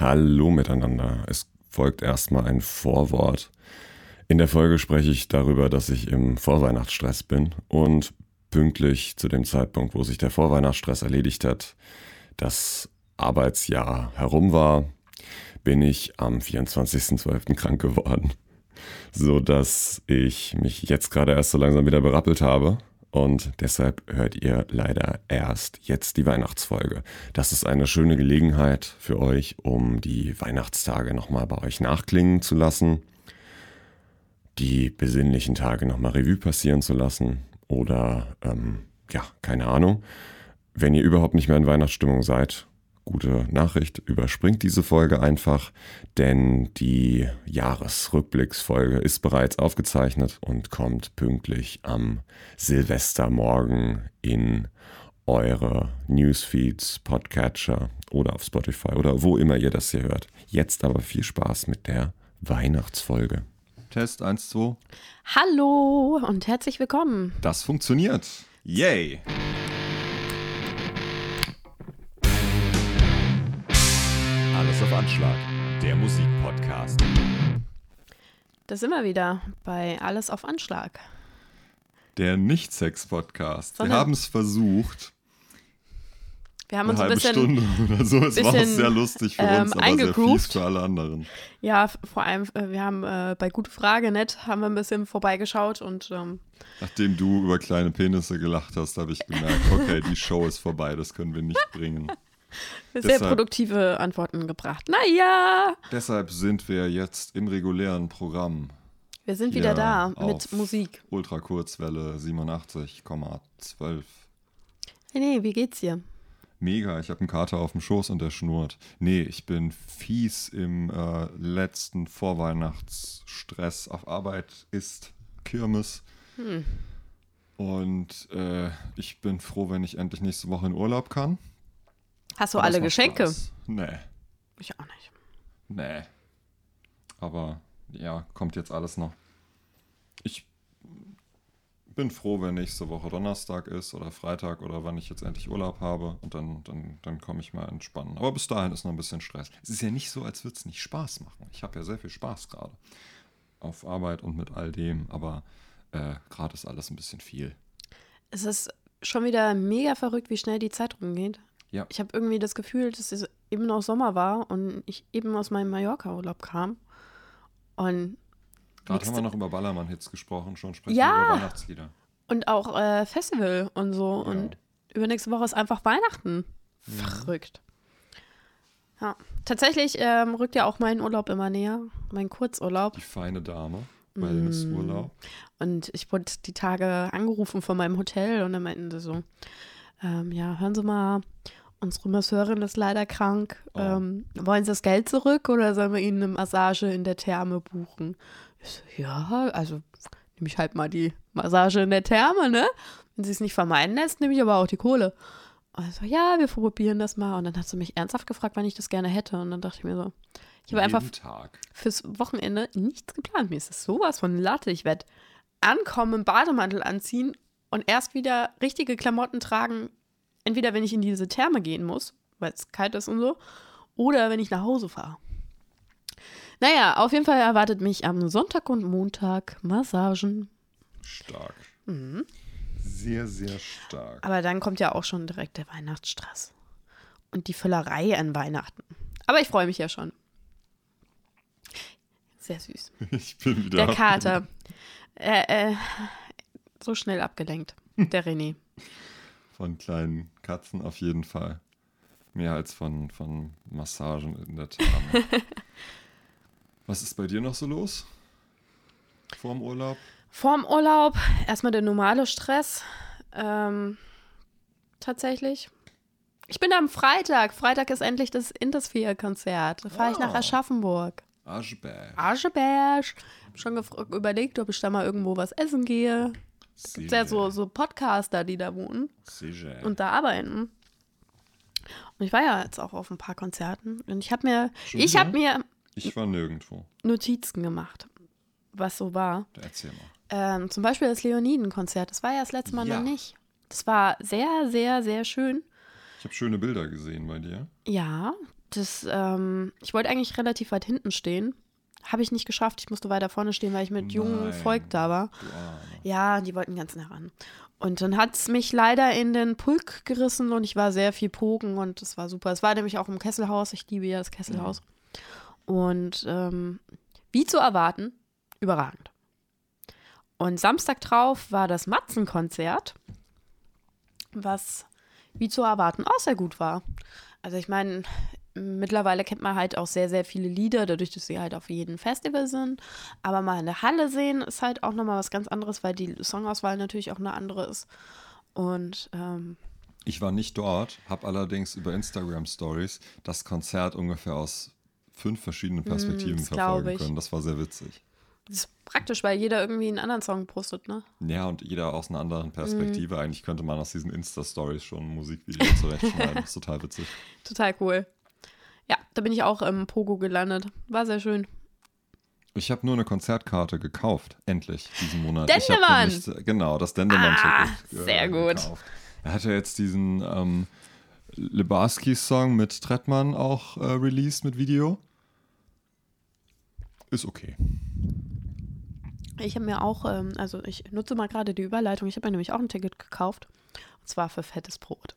Hallo miteinander. Es folgt erstmal ein Vorwort. In der Folge spreche ich darüber, dass ich im Vorweihnachtsstress bin und pünktlich zu dem Zeitpunkt, wo sich der Vorweihnachtsstress erledigt hat, das Arbeitsjahr herum war, bin ich am 24.12. krank geworden, so dass ich mich jetzt gerade erst so langsam wieder berappelt habe und deshalb hört ihr leider erst jetzt die Weihnachtsfolge. Das ist eine schöne Gelegenheit für euch, um die Weihnachtstage nochmal bei euch nachklingen zu lassen, die besinnlichen Tage nochmal Revue passieren zu lassen oder ähm, ja, keine Ahnung. Wenn ihr überhaupt nicht mehr in Weihnachtsstimmung seid gute Nachricht, überspringt diese Folge einfach, denn die Jahresrückblicksfolge ist bereits aufgezeichnet und kommt pünktlich am Silvestermorgen in eure Newsfeeds, Podcatcher oder auf Spotify oder wo immer ihr das hier hört. Jetzt aber viel Spaß mit der Weihnachtsfolge. Test 1, 2. Hallo und herzlich willkommen. Das funktioniert. Yay! Anschlag. Der Musikpodcast. Da sind wir wieder bei Alles auf Anschlag. Der Nicht-Sex-Podcast. Wir haben es versucht. Wir haben Eine uns ein halbe bisschen, Stunde oder so. Es war auch bisschen, sehr lustig für ähm, uns, aber sehr fies für alle anderen. ja, vor allem, äh, wir haben äh, bei Gute Frage nett, haben wir ein bisschen vorbeigeschaut und ähm, Nachdem du über kleine Penisse gelacht hast, habe ich gemerkt, okay, die Show ist vorbei, das können wir nicht bringen. sehr Deshalb- produktive Antworten gebracht. Naja, Deshalb sind wir jetzt im regulären Programm. wir sind wieder da mit Musik. Ultrakurzwelle 87,12. Hey, nee, wie geht's dir? Mega, ich habe einen Kater auf dem Schoß und der schnurrt. Nee, ich bin fies im äh, letzten Vorweihnachtsstress auf Arbeit ist Kirmes. Hm. Und äh, ich bin froh, wenn ich endlich nächste Woche in Urlaub kann. Hast du Aber alle Geschenke? Spaß. Nee, Ich auch nicht. nee. Aber ja, kommt jetzt alles noch. Ich bin froh, wenn nächste Woche Donnerstag ist oder Freitag oder wann ich jetzt endlich Urlaub habe und dann, dann, dann komme ich mal entspannen. Aber bis dahin ist noch ein bisschen Stress. Es ist ja nicht so, als würde es nicht Spaß machen. Ich habe ja sehr viel Spaß gerade auf Arbeit und mit all dem, aber äh, gerade ist alles ein bisschen viel. Es ist schon wieder mega verrückt, wie schnell die Zeit rumgeht. Ja. Ich habe irgendwie das Gefühl, dass es eben noch Sommer war und ich eben aus meinem Mallorca-Urlaub kam. Und Gerade haben wir noch über Ballermann-Hits gesprochen, schon sprechen Ja. wir über Weihnachtslieder. Und auch äh, Festival und so. Ja. Und übernächste Woche ist einfach Weihnachten. Verrückt. Ja, tatsächlich ähm, rückt ja auch mein Urlaub immer näher. Mein Kurzurlaub. Die feine Dame, Mm. Wellnessurlaub. Und ich wurde die Tage angerufen von meinem Hotel und dann meinten sie so: ähm, Ja, hören Sie mal, unsere Masseurin ist leider krank. Oh. Ähm, wollen Sie das Geld zurück oder sollen wir Ihnen eine Massage in der Therme buchen? Ich so, ja, also nehme ich halt mal die Massage in der Therme, ne? Wenn sie es nicht vermeiden lässt, nehme ich aber auch die Kohle. Also, ja, wir probieren das mal. Und dann hat sie mich ernsthaft gefragt, wann ich das gerne hätte. Und dann dachte ich mir so, ich habe einfach Tag. fürs Wochenende nichts geplant. Mir ist das sowas von Latte. Ich werde ankommen, einen Bademantel anziehen und erst wieder richtige Klamotten tragen. Entweder wenn ich in diese Therme gehen muss, weil es kalt ist und so, oder wenn ich nach Hause fahre. Naja, auf jeden Fall erwartet mich am Sonntag und Montag Massagen. Stark. Mhm. Sehr, sehr stark. Aber dann kommt ja auch schon direkt der Weihnachtsstress. Und die Füllerei an Weihnachten. Aber ich freue mich ja schon. Sehr süß. Ich bin wieder. Der Kater. äh, äh, so schnell abgelenkt. Der René. Von kleinen Katzen auf jeden Fall. Mehr als von, von Massagen in der Therme. Was ist bei dir noch so los? Vorm Urlaub? Vorm Urlaub erstmal der normale Stress. Ähm, tatsächlich. Ich bin am Freitag. Freitag ist endlich das Intersphere-Konzert. Da fahre ich nach Ah. Aschaffenburg. Aschberg. Ascheberg. Hab schon überlegt, ob ich da mal irgendwo was essen gehe. Gibt ja so, so Podcaster, die da wohnen Sicher. und da arbeiten. Und ich war ja jetzt auch auf ein paar Konzerten und ich habe mir, Schon ich habe mir Ich war nirgendwo. Notizen gemacht, was so war. Erzähl mal. Ähm, zum Beispiel das Leoniden-Konzert. Das war ja das letzte Mal Ja. noch nicht. Das war sehr, sehr, sehr schön. Ich habe schöne Bilder gesehen bei dir. Ja, das, ähm, ich wollte eigentlich relativ weit hinten stehen. Habe ich nicht geschafft. Ich musste weiter vorne stehen, weil ich mit jungem Nein. Volk da war. Ja, die wollten ganz nah ran. Und dann hat es mich leider in den Pulk gerissen und ich war sehr viel pogen und das war super. Es war nämlich auch im Kesselhaus. Ich liebe ja das Kesselhaus. Und ähm, wie zu erwarten, überragend. Und Samstag drauf war das Matzenkonzert, was wie zu erwarten auch sehr gut war. Also ich meine, mittlerweile kennt man halt auch sehr, sehr viele Lieder, dadurch, dass sie halt auf jedem Festival sind. Aber mal in der Halle sehen ist halt auch nochmal was ganz anderes, weil die Songauswahl natürlich auch eine andere ist. Und ähm, Ich war nicht dort, habe allerdings über Instagram Stories das Konzert ungefähr aus fünf verschiedenen Perspektiven Mm, das glaub verfolgen können. Das war sehr witzig. das ist praktisch, weil jeder irgendwie einen anderen Song postet, ne? Ja, und jeder aus einer anderen Perspektive. Mhm. Eigentlich könnte man aus diesen Insta-Stories schon ein Musikvideo zurechtschneiden. Das ist total witzig. Total cool. Ja, da bin ich auch im Pogo gelandet. War sehr schön. Ich habe nur eine Konzertkarte gekauft, endlich, diesen Monat. Dendemann! nämlich- Genau, das Dendemann-Ticket. Ah, sehr gut. gekauft. Er hatte jetzt diesen ähm, Lebarski-Song mit Trettmann auch äh, released mit Video. Ist okay. Ich habe mir auch, ähm, also ich nutze mal gerade die Überleitung, ich habe mir nämlich auch ein Ticket gekauft. Und zwar für fettes Brot.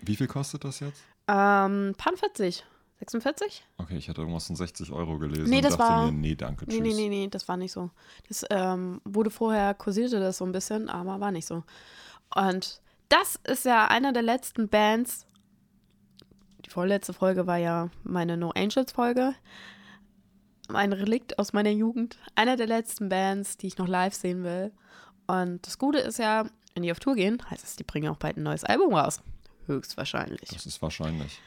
Wie viel kostet das jetzt? Ähm, paar 40. 46? Okay, ich hatte irgendwas von 60 Euro gelesen Nee, und das dachte war- mir, nee, danke, tschüss. Nee, nee, nee, nee, das war nicht so. Das ähm, wurde vorher, kursierte das so ein bisschen, aber war nicht so. Und das ist ja einer der letzten Bands. Die vorletzte Folge war ja meine No Angels Folge. Ein Relikt aus meiner Jugend. Einer der letzten Bands, die ich noch live sehen will. Und das Gute ist ja, wenn die auf Tour gehen, heißt es, die bringen auch bald ein neues Album raus. Höchstwahrscheinlich. Das ist wahrscheinlich.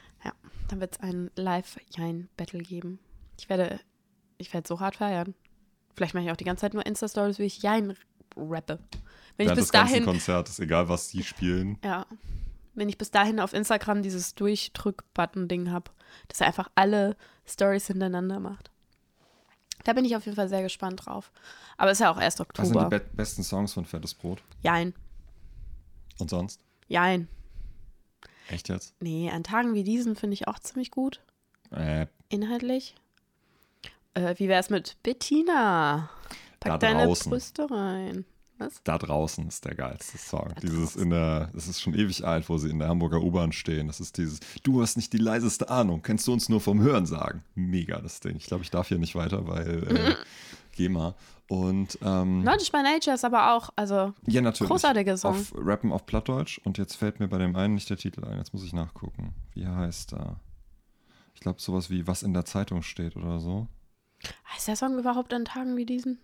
Dann wird es ein Live-Jein-Battle geben. Ich werde, ich werde so hart feiern. Vielleicht mache ich auch die ganze Zeit nur Insta-Stories, wie ich Jein rappe. Wenn ich bis ganzen dahin, Konzertes, egal was die spielen. ja, wenn ich bis dahin auf Instagram dieses Durchdrück-Button-Ding habe, dass er einfach alle Stories hintereinander macht. Da bin ich auf jeden Fall sehr gespannt drauf. Aber es ist ja auch erst Was sind die Oktober. be besten Songs von Fettes Brot? Jein, Und sonst? Jein. Echt jetzt? Nee, an Tagen wie diesen finde ich auch ziemlich gut. Äh, Inhaltlich. Äh, wie wär's mit Bettina? Pack Da deine draußen. Brüste rein. Was? da draußen ist der geilste Song. Da dieses draußen. in der, das ist schon ewig alt, wo sie in der Hamburger U-Bahn stehen. Das ist dieses, du hast nicht die leiseste Ahnung, kennst du uns nur vom Hören sagen. Mega das Ding. Ich glaube, ich darf hier nicht weiter, weil äh, GEMA. Und ähm, Knowledge by Nature ist aber auch, also ja, natürlich. großartiger Song. Auf Rappen auf Plattdeutsch und jetzt fällt mir bei dem einen nicht der Titel ein. Jetzt muss ich nachgucken. Wie heißt er? Ich glaube, sowas wie Was in der Zeitung steht oder so. heißt der Song überhaupt an Tagen wie diesen?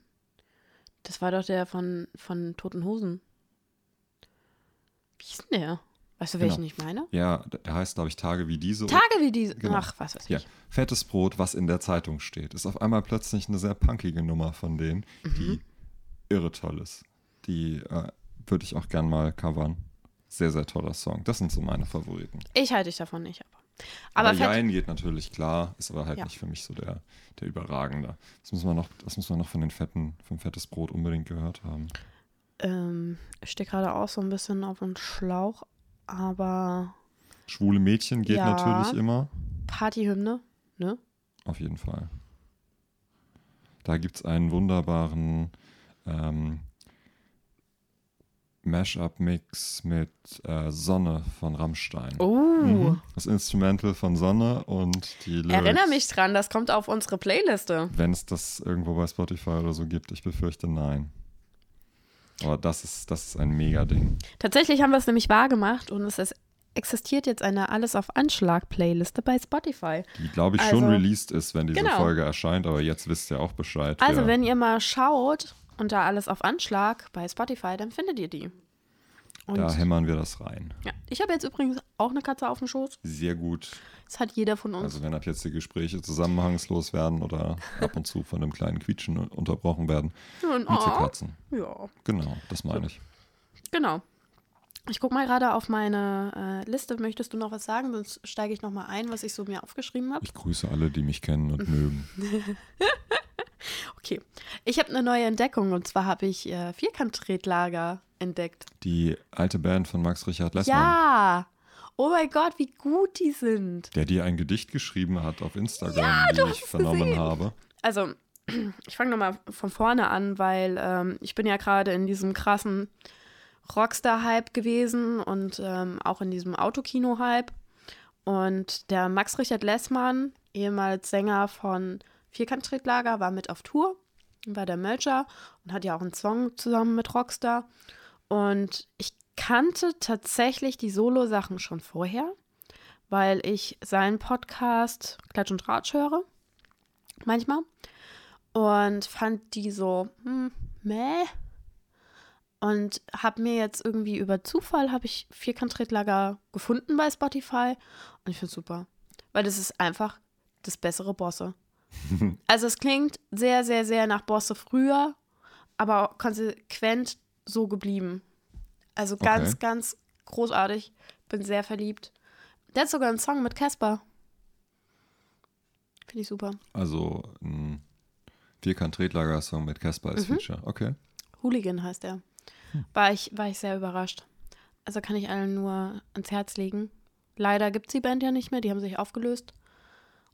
Das war doch der von, von Toten Hosen. Wie hieß denn der? Weißt du, welchen Genau. ich meine? Ja, der heißt, glaube ich, Tage wie diese. Tage wie diese. Genau. Ach, was weiß ich. Ja, fettes Brot, was in der Zeitung steht. Ist auf einmal plötzlich eine sehr punkige Nummer von denen, Mhm. die irre toll ist. Die äh, würde ich auch gern mal covern. Sehr, sehr toller Song. Das sind so meine Favoriten. Ich halte dich davon nicht, aber. Aber, Aber Jein geht natürlich klar, ist aber halt Ja. nicht für mich so der, der Überragende. Das muss man noch, das muss man noch von den Fetten, vom Fettes Brot unbedingt gehört haben. ähm, ich stehe gerade auch so ein bisschen auf dem Schlauch, aber Schwule Mädchen geht Ja. natürlich immer. Partyhymne, ne? Auf jeden Fall. Da gibt es einen wunderbaren ähm, Mashup-Mix mit äh, Sonne von Rammstein. Oh. Mhm. Das Instrumental von Sonne und die Lyrics. Erinnere mich dran, das kommt auf unsere Playliste. Wenn es das irgendwo bei Spotify oder so gibt, ich befürchte nein. Aber das ist, das ist ein Mega-Ding. Tatsächlich haben wir es nämlich wahr gemacht und es ist, existiert jetzt eine Alles auf Anschlag-Playliste bei Spotify. Die, glaube ich, schon Also- released ist, wenn diese Genau. Folge erscheint, aber jetzt wisst ihr auch Bescheid. Also, wer- wenn ihr mal schaut unter Alles auf Anschlag bei Spotify, dann findet ihr die. Und da hämmern wir das rein. ja, ich habe jetzt übrigens auch eine Katze auf dem Schoß. Sehr gut. Das hat jeder von uns. Also wenn ab jetzt die Gespräche zusammenhangslos werden oder ab und zu von einem kleinen Quietschen unterbrochen werden, Und, Miezekatzen. ja, Genau, das meine ich. genau. Ich gucke mal gerade auf meine äh, Liste. Möchtest du noch was sagen? Sonst steige ich noch mal ein, was ich so mir aufgeschrieben habe. Ich grüße alle, die mich kennen und mögen. Okay. Ich habe eine neue Entdeckung und zwar habe ich äh, Vierkant-Tretlager entdeckt. Die alte Band von Max Richard Lessmann. Ja! Oh mein Gott, wie gut die sind. Der dir ein Gedicht geschrieben hat auf Instagram, ja, wie ich vernommen gesehen. habe. Also, ich fange nochmal von vorne an, weil ähm, ich bin ja gerade in diesem krassen Rockstar-Hype gewesen und ähm, auch in diesem Autokino-Hype. Und der Max Richard Lessmann, ehemals Sänger von Vierkant-Tretlager, war mit auf Tour, war der Melcher und hat ja auch einen Song zusammen mit Rockstar. Und ich kannte tatsächlich die Solo-Sachen schon vorher, weil ich seinen Podcast Klatsch und Ratsch höre. Manchmal. Und fand die so, hm, meh. Und habe mir jetzt irgendwie über Zufall habe ich Vierkant-Tretlager gefunden bei Spotify. Und ich finde es super. Weil das ist einfach das bessere Bosse. also es klingt sehr, sehr, sehr nach Bosse früher, aber konsequent so geblieben. Also ganz, okay. ganz großartig. Bin sehr verliebt. Der hat sogar einen Song mit Casper. Finde ich super. Also ein Vierkant-Tretlager-Song mit Casper als mhm. Feature. Okay. Hooligan heißt er. Hm. War, ich, war ich sehr überrascht. Also kann ich allen nur ans Herz legen. Leider gibt es die Band ja nicht mehr, die haben sich aufgelöst.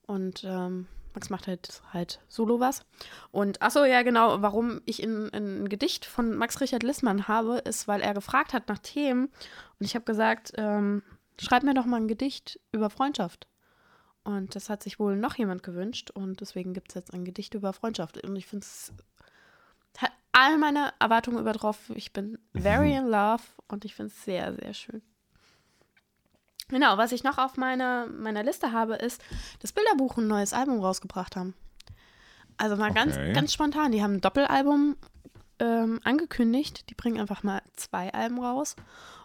Und ähm, Max macht halt, halt solo was. Und achso, ja, genau, warum ich in, in ein Gedicht von Max Richard Lissmann habe, ist, weil er gefragt hat nach Themen. Und ich habe gesagt, ähm, schreib mir doch mal ein Gedicht über Freundschaft. Und das hat sich wohl noch jemand gewünscht. Und deswegen gibt es jetzt ein Gedicht über Freundschaft. Und ich finde es hat all meine Erwartungen übertroffen. Ich bin very in love und ich finde es sehr, sehr schön. Genau, was ich noch auf meiner, meiner Liste habe, ist, dass Bilderbuch ein neues Album rausgebracht haben. Also mal okay. ganz, ganz spontan. Die haben ein Doppelalbum ähm, angekündigt. Die bringen einfach mal zwei Alben raus.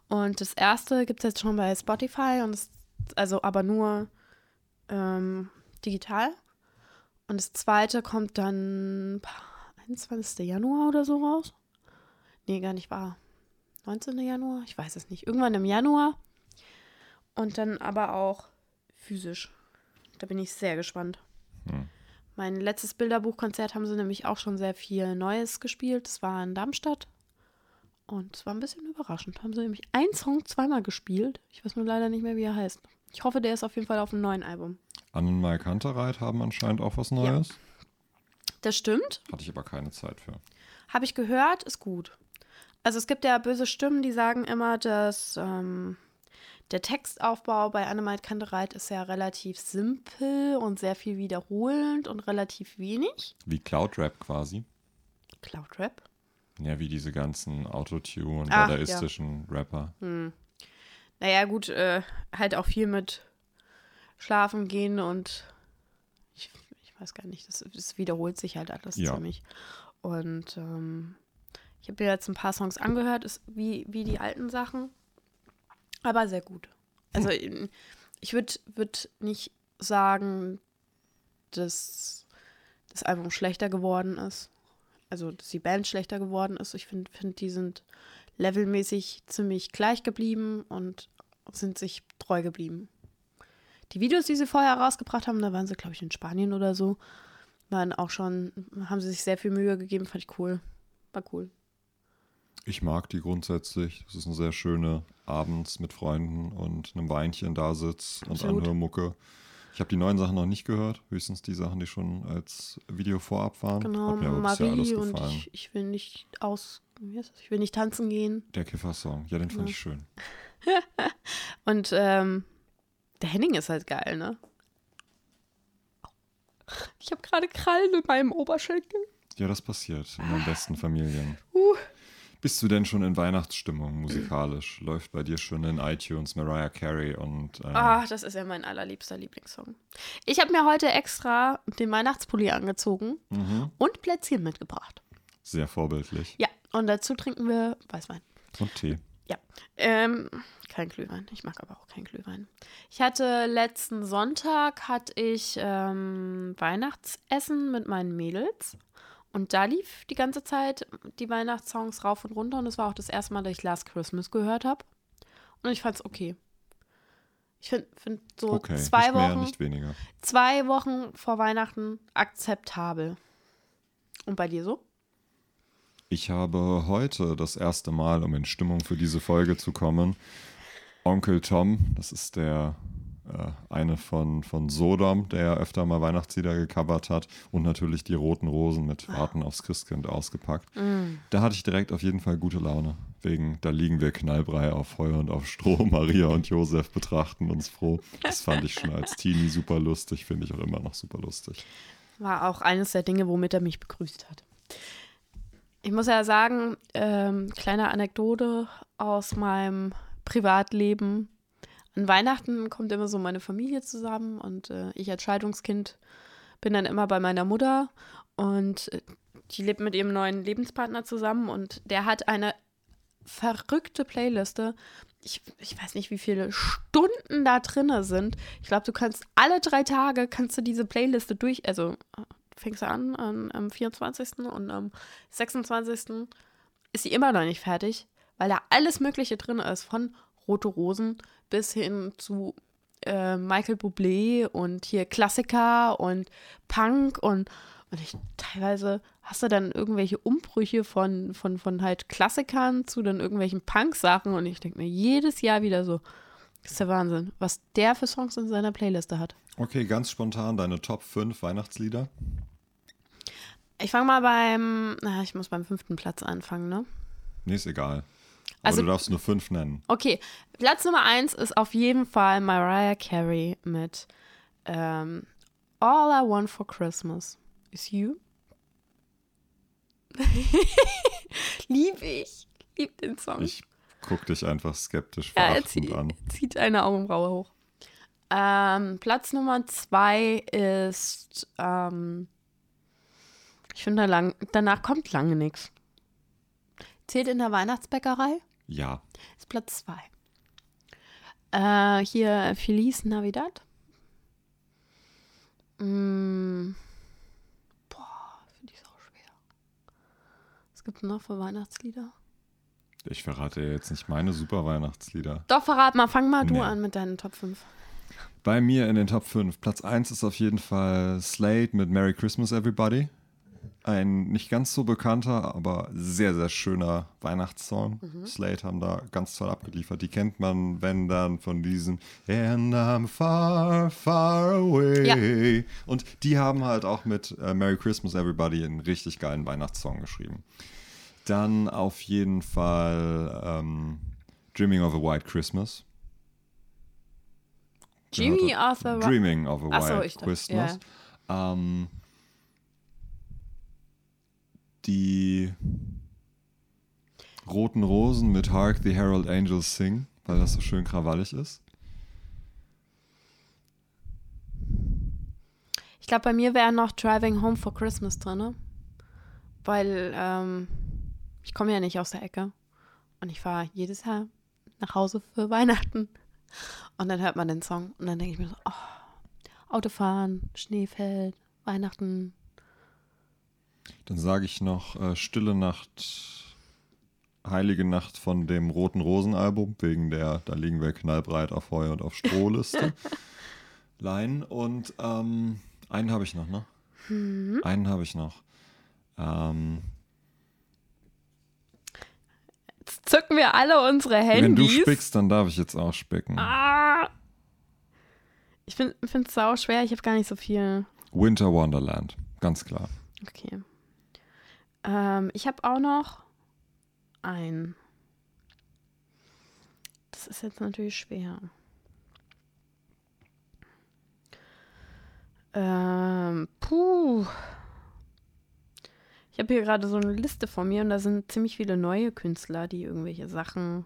Und das erste gibt es jetzt schon bei Spotify und das, also aber nur ähm, digital. Und das zweite kommt dann 21. Januar oder so raus. Nee, gar nicht wahr. 19. Januar? Ich weiß es nicht. Irgendwann im Januar. Und dann aber auch physisch. Da bin ich sehr gespannt. Hm. Mein letztes Bilderbuchkonzert haben sie nämlich auch schon sehr viel Neues gespielt. Das war in Darmstadt. Und es war ein bisschen überraschend. Haben sie nämlich einen Song zweimal gespielt. Ich weiß nur leider nicht mehr, wie er heißt. Ich hoffe, der ist auf jeden Fall auf einem neuen Album. Annen Mai Kantereit haben anscheinend auch was Neues. Ja. Das stimmt. Hatte ich aber keine Zeit für. Habe ich gehört, ist gut. Also es gibt ja böse Stimmen, die sagen immer, dass ähm, der Textaufbau bei Annemite Kantereit ist ja relativ simpel und sehr viel wiederholend und relativ wenig. Wie Cloud-Rap quasi. Cloud-Rap? Ja, wie diese ganzen Autotune- und dadaistischen ja. Rapper. Hm. Naja, gut, äh, halt auch viel mit Schlafen gehen und ich, ich weiß gar nicht, das, das wiederholt sich halt alles ja. ziemlich. Und ähm, ich habe mir jetzt ein paar Songs angehört, ist wie, wie die alten Sachen. Aber sehr gut. Also hm. ich würde würd nicht sagen, dass das Album schlechter geworden ist. Also, dass die Band schlechter geworden ist. Ich finde, find, die sind levelmäßig ziemlich gleich geblieben und sind sich treu geblieben. Die Videos, die sie vorher rausgebracht haben, da waren sie, glaube ich, in Spanien oder so, waren auch schon, haben sie sich sehr viel Mühe gegeben, fand ich cool. War cool. Ich mag die grundsätzlich. Es ist eine sehr schöne abends mit Freunden und einem Weinchen da sitz und Anhörmucke. Ich habe die neuen Sachen noch nicht gehört, höchstens die Sachen, die schon als Video vorab waren. Genau, Hat mir aber Marie alles gefallen. und ich, ich, will nicht aus, ich will nicht tanzen gehen. Der Kiffer-Song, ja, den fand ja. ich schön. und ähm, der Henning ist halt geil, ne? Ich habe gerade Krallen in meinem Oberschenkel. Ja, das passiert in den besten Familien. Uh. Bist du denn schon in Weihnachtsstimmung musikalisch? Läuft bei dir schon in iTunes Mariah Carey und. Äh ah, das ist ja mein allerliebster Lieblingssong. Ich habe mir heute extra den Weihnachtspulli angezogen mhm. und Plätzchen mitgebracht. Sehr vorbildlich. Ja, und dazu trinken wir Weißwein. Und Tee. Ja. Ähm, kein Glühwein. Ich mag aber auch kein Glühwein. Ich hatte letzten Sonntag hatte ich ähm, Weihnachtsessen mit meinen Mädels. Und da lief die ganze Zeit die Weihnachtssongs rauf und runter und es war auch das erste Mal, dass ich Last Christmas gehört habe. Und ich fand es okay. Ich finde find so okay, zwei Wochen. Mehr, nicht weniger. Zwei Wochen vor Weihnachten akzeptabel. Und bei dir so? Ich habe heute das erste Mal, um in Stimmung für diese Folge zu kommen, Onkel Tom, das ist der eine von, von Sodom, der ja öfter mal Weihnachtslieder gecovert hat. Und natürlich die roten Rosen mit Warten aufs Christkind ausgepackt. Mm. Da hatte ich direkt auf jeden Fall gute Laune. Wegen, da liegen wir Knallbrei auf Feuer und auf Stroh. Maria und Josef betrachten uns froh. Das fand ich schon als Teenie super lustig, finde ich auch immer noch super lustig. War auch eines der Dinge, womit er mich begrüßt hat. Ich muss ja sagen, ähm, kleine Anekdote aus meinem Privatleben. An Weihnachten kommt immer so meine Familie zusammen und äh, ich als Scheidungskind bin dann immer bei meiner Mutter und äh, die lebt mit ihrem neuen Lebenspartner zusammen und der hat eine verrückte Playliste. Ich, ich weiß nicht, wie viele Stunden da drin sind. Ich glaube, du kannst alle drei Tage kannst du diese Playliste durch, also äh, fängst du an, an am 24. und am 26. ist sie immer noch nicht fertig, weil da alles Mögliche drin ist, von Rote Rosen bis hin zu äh, Michael Bublé und hier Klassiker und Punk und, und ich teilweise hast du dann irgendwelche Umbrüche von, von, von halt Klassikern zu dann irgendwelchen Punk-Sachen und ich denke mir jedes Jahr wieder so, das ist der Wahnsinn, was der für Songs in seiner Playliste hat. Okay, ganz spontan deine Top 5 Weihnachtslieder. Ich fange mal beim, na, ich muss beim fünften Platz anfangen, ne? Nee, ist egal. Aber Also- du darfst nur fünf nennen. Okay, Platz Nummer eins ist auf jeden Fall Mariah Carey mit ähm, All I Want for Christmas is You. Lieb ich. Lieb den Song. Ich guck dich einfach skeptisch ja, er verachtend zieht, an. zieht eine Augenbraue hoch. Ähm, Platz Nummer zwei ist, ähm, ich finde, lang, danach kommt lange nichts. Zählt in der Weihnachtsbäckerei? Ja. ist Platz zwei. Äh, hier Feliz Navidad. Mm. Boah, finde ich auch schwer. Was gibt es noch für Weihnachtslieder? Ich verrate jetzt nicht meine super Weihnachtslieder. Doch, verrat mal, fang mal du Nee. an mit deinen Top 5. Bei mir in den Top 5. Platz 1 ist auf jeden Fall Slade mit Merry Christmas Everybody. Ein nicht ganz so bekannter, aber sehr, sehr schöner Weihnachtssong. Slade haben da ganz toll abgeliefert. Die kennt man, wenn dann von diesen And I'm far, far away. Und die haben halt auch mit äh, Merry Christmas Everybody einen richtig geilen Weihnachtssong geschrieben. Dann auf jeden Fall ähm, Dreaming of a White Christmas. Jimmy Arthur Dreaming of a so, White dachte- Christmas. Ähm, die Roten Rosen mit Hark the Herald Angels Sing, weil das so schön krawallig ist. Ich glaube, bei mir wäre noch Driving Home for Christmas drin, ne? Weil ähm, ich komme ja nicht aus der Ecke. Und ich fahre jedes Jahr nach Hause für Weihnachten. Und dann hört man den Song und dann denke ich mir so, oh, Autofahren, Schnee fällt, Weihnachten. Dann sage ich noch äh, Stille Nacht, Heilige Nacht von dem Roten Rosen Album, wegen der Da liegen wir knallbreit auf Feuer und auf Strohliste. Line und ähm, einen habe ich noch, ne? Einen habe ich noch. Ähm, Jetzt zücken wir alle unsere Handys. wenn du spickst, dann darf ich jetzt auch spicken. Ah! Ich finde es sau schwer, ich habe gar nicht so viel. Winter Wonderland, ganz klar. Okay. Ähm, ich habe auch noch ein. Das ist jetzt natürlich schwer. Ähm, puh. Ich habe hier gerade so eine Liste vor mir und da sind ziemlich viele neue Künstler, die irgendwelche Sachen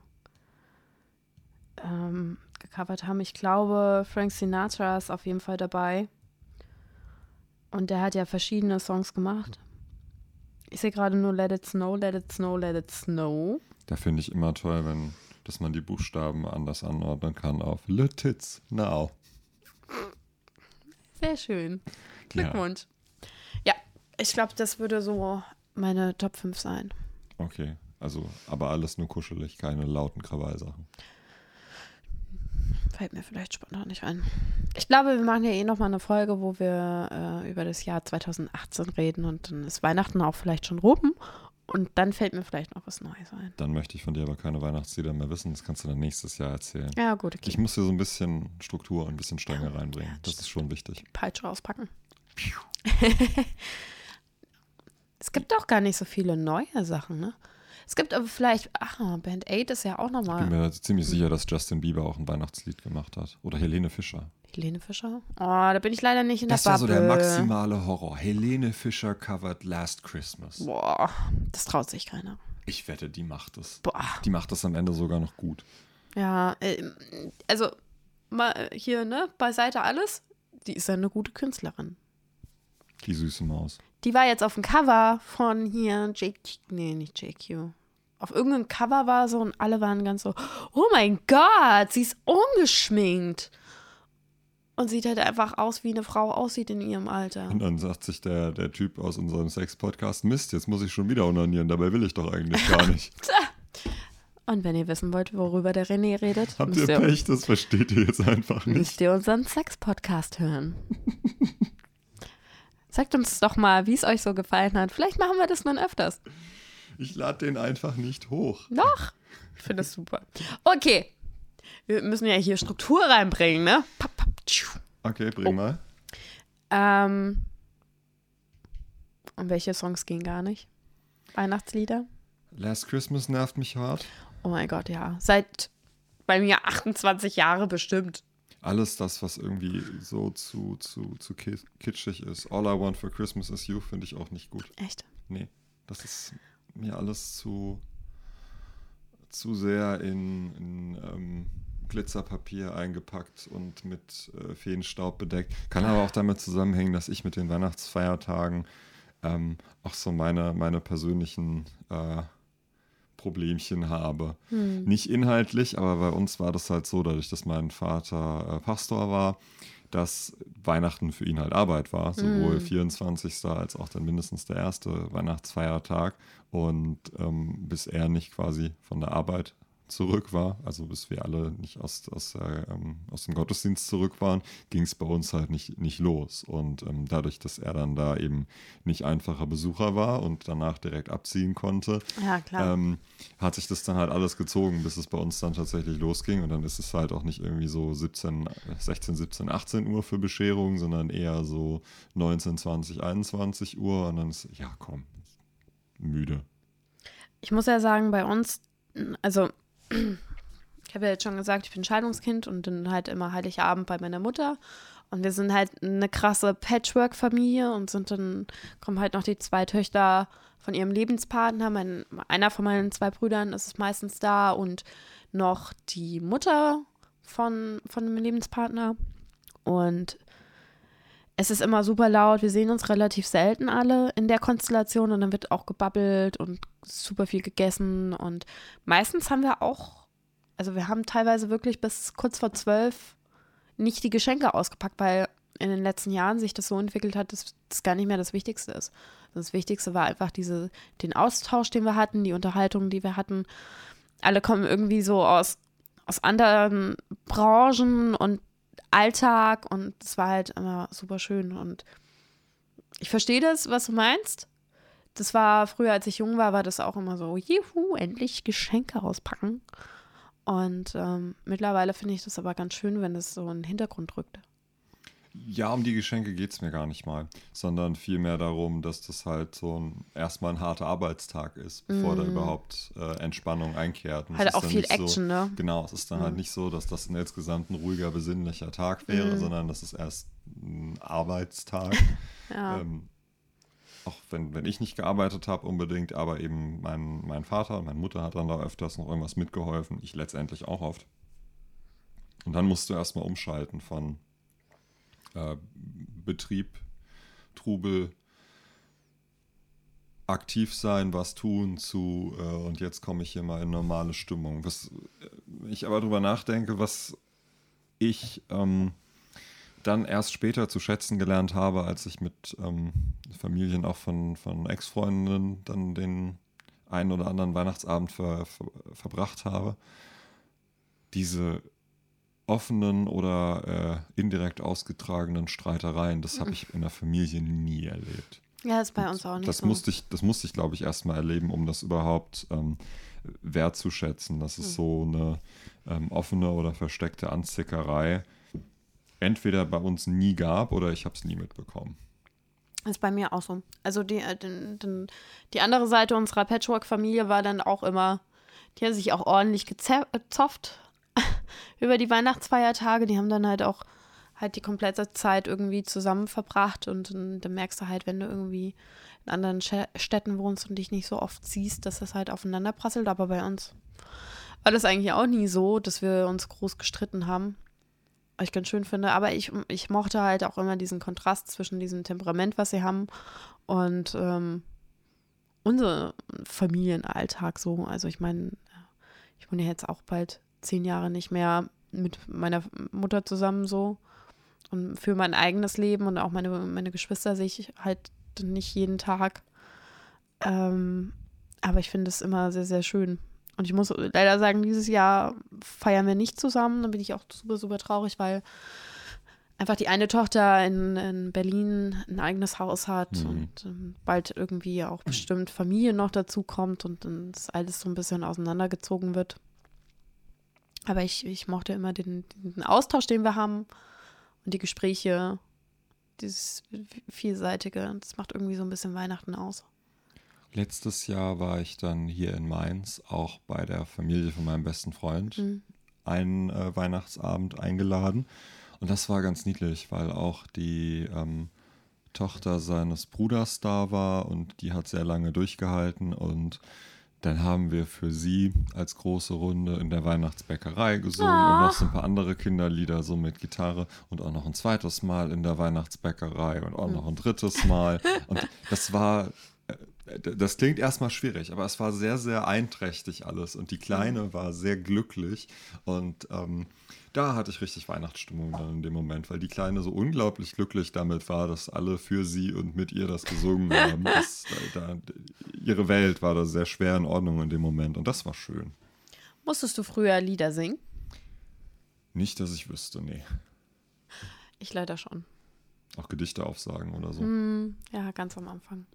ähm, gecovert haben. Ich glaube, Frank Sinatra ist auf jeden Fall dabei. Und der hat ja verschiedene Songs gemacht. Ich sehe gerade nur Let It Snow, Let It Snow, Let It Snow. Da finde ich immer toll, wenn, dass man die Buchstaben anders anordnen kann auf Let It's Now. Sehr schön. Ja. Glückwunsch. Ja, ich glaube, das würde so meine Top 5 sein. Okay, also, aber alles nur kuschelig, keine lauten Krawallsachen. Fällt mir vielleicht spontan nicht ein. Ich glaube, wir machen ja eh nochmal eine Folge, wo wir äh, über das Jahr 2018 reden und dann ist Weihnachten auch vielleicht schon rum. Und dann fällt mir vielleicht noch was Neues ein. Dann möchte ich von dir aber keine Weihnachtslieder mehr wissen. Das kannst du dann nächstes Jahr erzählen. Ja, gut, okay. Ich muss hier so ein bisschen Struktur und ein bisschen Strenge reinbringen. Ja, Das ist schon wichtig. Peitsche auspacken. es gibt auch gar nicht so viele neue Sachen, ne? Es gibt aber vielleicht, ach, Band 8 ist ja auch Ich bin nochmal. mir ziemlich sicher, dass Justin Bieber auch ein Weihnachtslied gemacht hat. Oder Helene Fischer. Helene Fischer? Oh, da bin ich leider nicht in Das der war so Bubble. der maximale Horror. Helene Fischer covered Last Christmas. Boah, das traut sich keiner. Ich wette, die macht es. Boah. Die macht das am Ende sogar noch gut. Ja, äh, also mal hier, ne, beiseite alles. Die ist ja eine gute Künstlerin. Die süße Maus. Die war jetzt auf dem Cover von hier JQ, nee, nicht JQ. Auf irgendeinem Cover war so und alle waren ganz so, oh mein Gott, sie ist ungeschminkt. Und sieht halt einfach aus, wie eine Frau aussieht in ihrem Alter. Und dann sagt sich der, der Typ aus unserem Sex-Podcast, Mist, jetzt muss ich schon wieder onanieren, dabei will ich doch eigentlich gar nicht. Und wenn ihr wissen wollt, worüber der René redet, Habt ihr, Pech, das versteht ihr jetzt einfach nicht. müsst ihr unseren Sex-Podcast hören. Sagt uns doch mal, wie es euch so gefallen hat. Vielleicht machen wir das mal öfters. Ich lade den einfach nicht hoch. Doch. Ich finde das super. Okay. Wir müssen ja hier Struktur reinbringen, ne? Okay, bring Oh. mal. Ähm. Und welche Songs gehen gar nicht? Weihnachtslieder? Last Christmas nervt mich hart. Oh mein Gott, ja. Seit bei mir 28 Jahre bestimmt. Alles das, was irgendwie so zu, zu, zu ki- kitschig ist. All I Want for Christmas is You finde ich auch nicht gut. Echt? Nee, das ist mir alles zu, zu sehr in, in ähm, Glitzerpapier eingepackt und mit äh, Feenstaub bedeckt. Kann aber auch damit zusammenhängen, dass ich mit den Weihnachtsfeiertagen ähm, auch so meine, meine persönlichen äh, Problemchen habe. Nicht inhaltlich, aber bei uns war das halt so, dadurch, dass mein Vater äh, Pastor war, dass Weihnachten für ihn halt Arbeit war, sowohl 24. als auch dann mindestens der erste Weihnachtsfeiertag. Und ähm, bis er nicht quasi von der Arbeit zurück war, also bis wir alle nicht aus, aus, ähm, aus dem Gottesdienst zurück waren, ging es bei uns halt nicht, nicht los. Und ähm, dadurch, dass er dann da eben nicht einfacher Besucher war und danach direkt abziehen konnte, Ja, ähm, hat sich das dann halt alles gezogen, bis es bei uns dann tatsächlich losging. Und dann ist es halt auch nicht irgendwie so 17, 16, 17, 18 Uhr für Bescherung, sondern eher so 19, 20, 21 Uhr. Und dann ist, ja, komm, müde. Ich muss ja sagen, bei uns, also ich habe ja jetzt schon gesagt, ich bin Scheidungskind und dann halt immer Heiligabend bei meiner Mutter. Und wir sind halt eine krasse Patchwork-Familie und sind dann, kommen halt noch die zwei Töchter von ihrem Lebenspartner. Mein, einer von meinen zwei Brüdern ist meistens da und noch die Mutter von, von dem Lebenspartner. Und es ist immer super laut. Wir sehen uns relativ selten alle in der Konstellation und dann wird auch gebabbelt und super viel gegessen. Und meistens haben wir auch, also wir haben teilweise wirklich bis kurz vor zwölf nicht die Geschenke ausgepackt, weil in den letzten Jahren sich das so entwickelt hat, dass das gar nicht mehr das Wichtigste ist. Das Wichtigste war einfach diese, den Austausch, den wir hatten, die Unterhaltung, die wir hatten. Alle kommen irgendwie so aus, aus anderen Branchen und Alltag und es war halt immer super schön. Und ich verstehe das, was du meinst. Das war früher, als ich jung war, war das auch immer so, juhu, endlich Geschenke auspacken. Und ähm, mittlerweile finde ich das aber ganz schön, wenn das so in den Hintergrund rückt. Ja, um die Geschenke geht es mir gar nicht mal, sondern vielmehr darum, dass das halt so ein erstmal ein harter Arbeitstag ist, bevor da überhaupt äh, Entspannung einkehrt. Und Halt auch viel nicht so, Action, ne? Genau, es ist dann halt nicht so, dass das ein insgesamt ein ruhiger, besinnlicher Tag wäre, sondern das ist erst ein Arbeitstag. Ja. Ähm, auch wenn, wenn ich nicht gearbeitet habe unbedingt, aber eben mein, mein Vater und meine Mutter hat dann da öfters noch irgendwas mitgeholfen, ich letztendlich auch oft. Und dann musst du erstmal umschalten von äh, Betrieb, Trubel, aktiv sein, was tun zu äh, und jetzt komme ich hier mal in normale Stimmung. Was äh, ich aber drüber nachdenke, was ich ähm, dann erst später zu schätzen gelernt habe, als ich mit ähm, Familien auch von, von Ex-Freundinnen dann den einen oder anderen Weihnachtsabend ver, ver, verbracht habe. Diese offenen oder äh, indirekt ausgetragenen Streitereien, das habe ich in der Familie nie erlebt. Ja, ist bei uns auch nicht das so. Musste ich, das musste ich, glaube ich, erstmal erleben, um das überhaupt ähm, wertzuschätzen, dass es Hm. so eine ähm, offene oder versteckte Anzickerei entweder bei uns nie gab oder ich habe es nie mitbekommen. Ist bei mir auch so. Also die, äh, den, den, die andere Seite unserer Patchwork-Familie war dann auch immer, die haben sich auch ordentlich gezopft über die Weihnachtsfeiertage. Die haben dann halt auch halt die komplette Zeit irgendwie zusammen verbracht und dann, merkst du halt, wenn du irgendwie in anderen Städten wohnst und dich nicht so oft siehst, dass das halt aufeinander prasselt. Aber bei uns war das eigentlich auch nie so, dass wir uns groß gestritten haben. Was ich ganz schön finde. Aber ich, ich mochte halt auch immer diesen Kontrast zwischen diesem Temperament, was sie haben, und ähm, unser Familienalltag so. Also ich meine, ich wohne ja jetzt auch bald zehn Jahre nicht mehr mit meiner Mutter zusammen so. Und für mein eigenes Leben und auch meine, meine Geschwister sehe ich halt nicht jeden Tag. Ähm, aber ich finde es immer sehr, sehr schön. Und ich muss leider sagen, dieses Jahr feiern wir nicht zusammen. Da bin ich auch super, super traurig, weil einfach die eine Tochter in, in Berlin ein eigenes Haus hat Mhm. und ähm, bald irgendwie auch bestimmt Familie noch dazu kommt und dann das alles so ein bisschen auseinandergezogen wird. Aber ich, ich mochte immer den, den Austausch, den wir haben und die Gespräche, dieses vielseitige. Das macht irgendwie so ein bisschen Weihnachten aus. Letztes Jahr war ich dann hier in Mainz auch bei der Familie von meinem besten Freund Mhm. einen äh, Weihnachtsabend eingeladen. Und das war ganz niedlich, weil auch die ähm, Tochter seines Bruders da war und die hat sehr lange durchgehalten. Und dann haben wir für sie als große Runde in der Weihnachtsbäckerei gesungen und noch so ein paar andere Kinderlieder so mit Gitarre und auch noch ein zweites Mal in der Weihnachtsbäckerei und auch noch ein drittes Mal. Und das war das klingt erstmal schwierig, aber es war sehr, sehr einträchtig alles und die Kleine war sehr glücklich und ähm, da hatte ich richtig Weihnachtsstimmung dann in dem Moment, weil die Kleine so unglaublich glücklich damit war, dass alle für sie und mit ihr das gesungen haben. Das, da, da, ihre Welt war da sehr schwer in Ordnung in dem Moment und das war schön. Musstest du früher Lieder singen? Nicht, dass ich wüsste, nee. Ich leider schon. Auch Gedichte aufsagen oder so. Hm, ja, ganz am Anfang.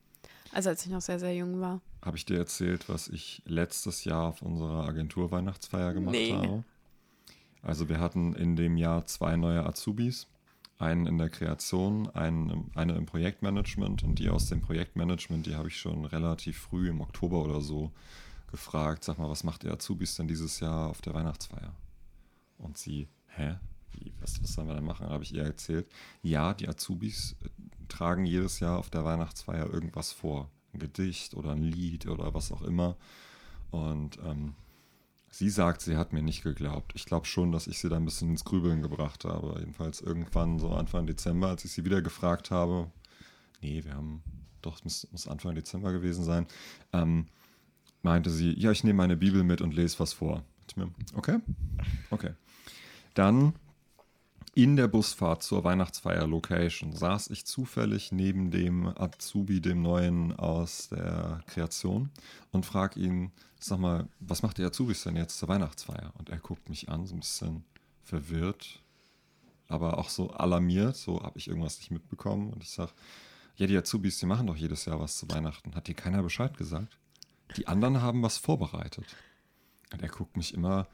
Also als ich noch sehr, sehr jung war. Habe ich dir erzählt, was ich letztes Jahr auf unserer Agentur Weihnachtsfeier gemacht Nee. habe? Also wir hatten in dem Jahr zwei neue Azubis, einen in der Kreation, einen, im- eine im Projektmanagement und die aus dem Projektmanagement, die habe ich schon relativ früh im Oktober oder so gefragt, sag mal, was macht ihr Azubis denn dieses Jahr auf der Weihnachtsfeier? Und sie, hä? Wie, was, was sollen wir da machen? Habe ich ihr erzählt. Ja, die Azubis tragen jedes Jahr auf der Weihnachtsfeier irgendwas vor. Ein Gedicht oder ein Lied oder was auch immer. Und ähm, sie sagt, sie hat mir nicht geglaubt. Ich glaube schon, dass ich sie da ein bisschen ins Grübeln gebracht habe. Jedenfalls irgendwann so Anfang Dezember, als ich sie wieder gefragt habe. Nee, wir haben, doch, es muss, muss Anfang Dezember gewesen sein. Ähm, meinte sie, ja, ich nehme meine Bibel mit und lese was vor. Okay, okay. Dann in der Busfahrt zur Weihnachtsfeier-Location saß ich zufällig neben dem Azubi, dem Neuen aus der Kreation, und frag ihn, sag mal, was macht der Azubis denn jetzt zur Weihnachtsfeier? Und er guckt mich an, so ein bisschen verwirrt, aber auch so alarmiert, so habe ich irgendwas nicht mitbekommen. Und ich sag, ja, die Azubis, die machen doch jedes Jahr was zu Weihnachten. Hat dir keiner Bescheid gesagt? Die anderen haben was vorbereitet. Und er guckt mich immer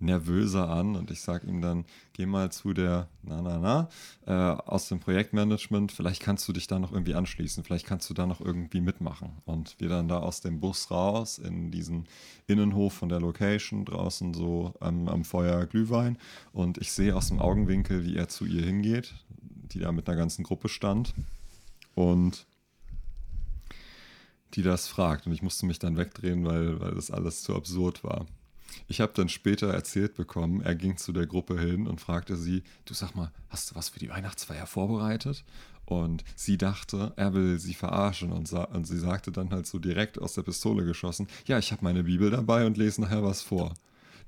nervöser an und ich sage ihm dann, geh mal zu der, na, na, na, äh, aus dem Projektmanagement, vielleicht kannst du dich da noch irgendwie anschließen, vielleicht kannst du da noch irgendwie mitmachen. Und wir dann da aus dem Bus raus in diesen Innenhof von der Location, draußen so am, am Feuer Glühwein und ich sehe aus dem Augenwinkel, wie er zu ihr hingeht, die da mit einer ganzen Gruppe stand und die das fragt. Und ich musste mich dann wegdrehen, weil, weil das alles zu absurd war. Ich habe dann später erzählt bekommen, er ging zu der Gruppe hin und fragte sie, du sag mal, hast du was für die Weihnachtsfeier vorbereitet? Und sie dachte, er will sie verarschen und, sa und sie sagte dann halt so direkt aus der Pistole geschossen, ja, ich habe meine Bibel dabei und lese nachher was vor.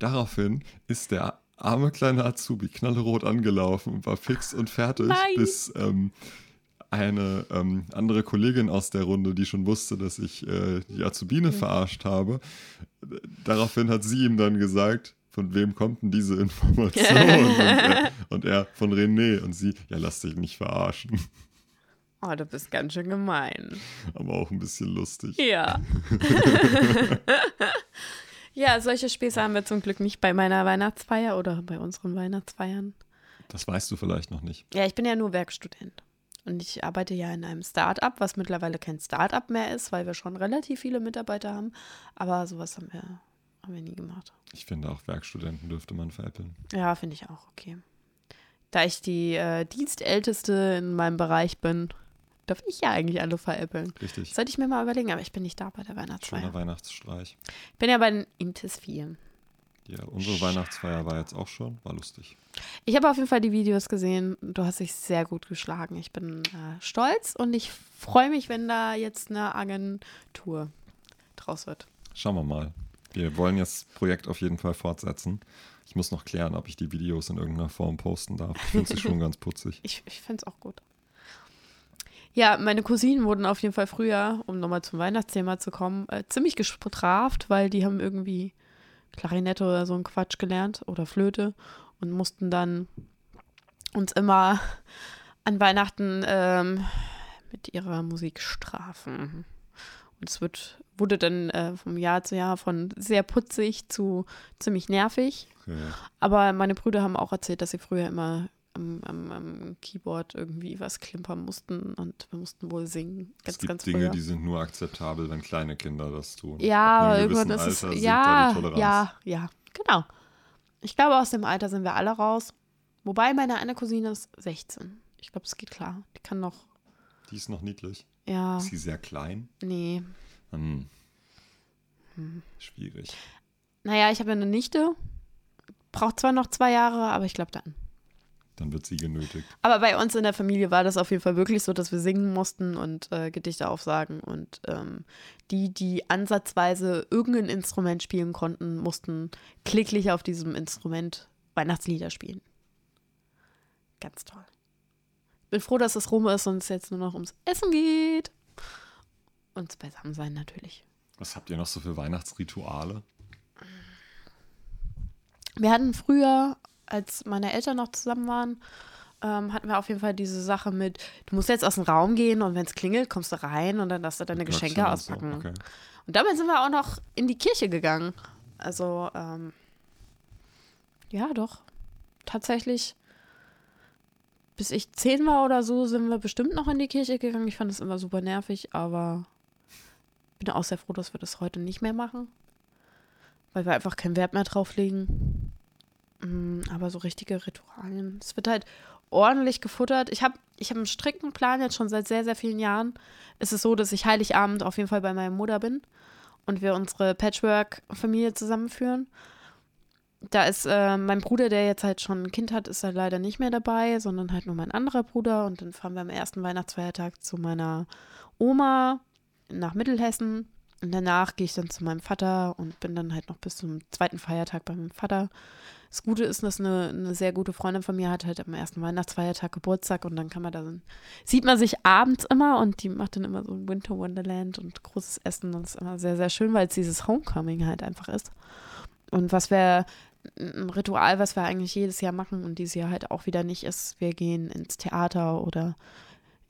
Daraufhin ist der arme kleine Azubi knallrot angelaufen und war fix und fertig, Nein. bis ähm, eine ähm, andere Kollegin aus der Runde, die schon wusste, dass ich äh, die Azubine verarscht habe, daraufhin hat sie ihm dann gesagt, von wem kommt denn diese Information? und, er, und er von René und sie, ja, lass dich nicht verarschen. Oh, du bist ganz schön gemein. Aber auch ein bisschen lustig. Ja. ja, solche Späße haben wir zum Glück nicht bei meiner Weihnachtsfeier oder bei unseren Weihnachtsfeiern. Das weißt du vielleicht noch nicht. Ja, ich bin ja nur Werkstudent. Und ich arbeite ja in einem Start-up, was mittlerweile kein Start-up mehr ist, weil wir schon relativ viele Mitarbeiter haben. Aber sowas haben wir, haben wir nie gemacht. Ich finde auch Werkstudenten dürfte man veräppeln. Ja, finde ich auch okay. Da ich die äh, Dienstälteste in meinem Bereich bin, darf ich ja eigentlich alle veräppeln. Richtig. Sollte ich mir mal überlegen, aber ich bin nicht da bei der Schöner Weihnachtsfeier. Weihnachtsstreich. Ich bin ja bei den Intis 4. Ja, unsere Weihnachtsfeier war jetzt auch schon, war lustig. Ich habe auf jeden Fall die Videos gesehen. Du hast dich sehr gut geschlagen. Ich bin äh, stolz und ich freue mich, wenn da jetzt eine Agentur draus wird. Schauen wir mal. Wir wollen jetzt das Projekt auf jeden Fall fortsetzen. Ich muss noch klären, ob ich die Videos in irgendeiner Form posten darf. Ich finde sie schon ganz putzig. Ich, ich finde es auch gut. Ja, meine Cousinen wurden auf jeden Fall früher, um nochmal zum Weihnachtsthema zu kommen, äh, ziemlich gestraft, weil die haben irgendwie Klarinette oder so ein Quatsch gelernt oder Flöte und mussten dann uns immer an Weihnachten ähm, mit ihrer Musik strafen. Und es wird, wurde dann äh, vom Jahr zu Jahr von sehr putzig zu ziemlich nervig. Ja. Aber meine Brüder haben auch erzählt, dass sie früher immer am, am, am Keyboard irgendwie was klimpern mussten und wir mussten wohl singen. Ganz, es gibt ganz Dinge, früher. die sind nur akzeptabel, wenn kleine Kinder das tun. ja, irgendwann es. Alter da Ja, Toleranz. ja, ja, genau. Ich glaube, aus dem Alter sind wir alle raus. Wobei meine eine Cousine ist 16. Ich glaube, es geht klar. Die kann noch. Die ist noch niedlich. Ja, Ist sie sehr klein? nee. Hm. Schwierig. Naja, ich habe ja eine Nichte. Braucht zwar noch zwei Jahre, aber ich glaube dann. Dann wird sie genötigt. Aber bei uns in der Familie war das auf jeden Fall wirklich so, dass wir singen mussten und äh, Gedichte aufsagen. Und ähm, die, die ansatzweise irgendein Instrument spielen konnten, mussten klicklich auf diesem Instrument Weihnachtslieder spielen. Ganz toll. Bin froh, dass es rum ist und es jetzt nur noch ums Essen geht. Und das Beisammensein natürlich. Was habt ihr noch so für Weihnachtsrituale? Wir hatten früher, als meine Eltern noch zusammen waren, ähm, hatten wir auf jeden Fall diese Sache mit, du musst jetzt aus dem Raum gehen und wenn es klingelt, kommst du rein und dann darfst du deine Geschenke und so, auspacken. Okay. Und damit sind wir auch noch in die Kirche gegangen. Also, ähm, ja, doch. Tatsächlich, bis ich zehn war oder so, sind wir bestimmt noch in die Kirche gegangen. Ich fand das immer super nervig, aber bin auch sehr froh, dass wir das heute nicht mehr machen. Weil wir einfach keinen Wert mehr drauf legen. Aber so richtige Ritualien. Es wird halt ordentlich gefuttert. Ich habe ich hab einen strikten Plan jetzt schon seit sehr, sehr vielen Jahren. Es ist so, dass ich Heiligabend auf jeden Fall bei meiner Mutter bin und wir unsere Patchwork-Familie zusammenführen. Da ist äh, mein Bruder, der jetzt halt schon ein Kind hat, ist halt leider nicht mehr dabei, sondern halt nur mein anderer Bruder. Und dann fahren wir am ersten Weihnachtsfeiertag zu meiner Oma nach Mittelhessen. Und danach gehe ich dann zu meinem Vater und bin dann halt noch bis zum zweiten Feiertag bei meinem Vater. Das Gute ist, dass eine, eine sehr gute Freundin von mir hat halt am ersten Weihnachtsfeiertag Geburtstag und dann kann man da so, sieht man sich abends immer und die macht dann immer so ein Winter Wonderland und großes Essen und es ist immer sehr, sehr schön, weil es dieses Homecoming halt einfach ist. Und was wir, ein Ritual, was wir eigentlich jedes Jahr machen und dieses Jahr halt auch wieder nicht ist, wir gehen ins Theater oder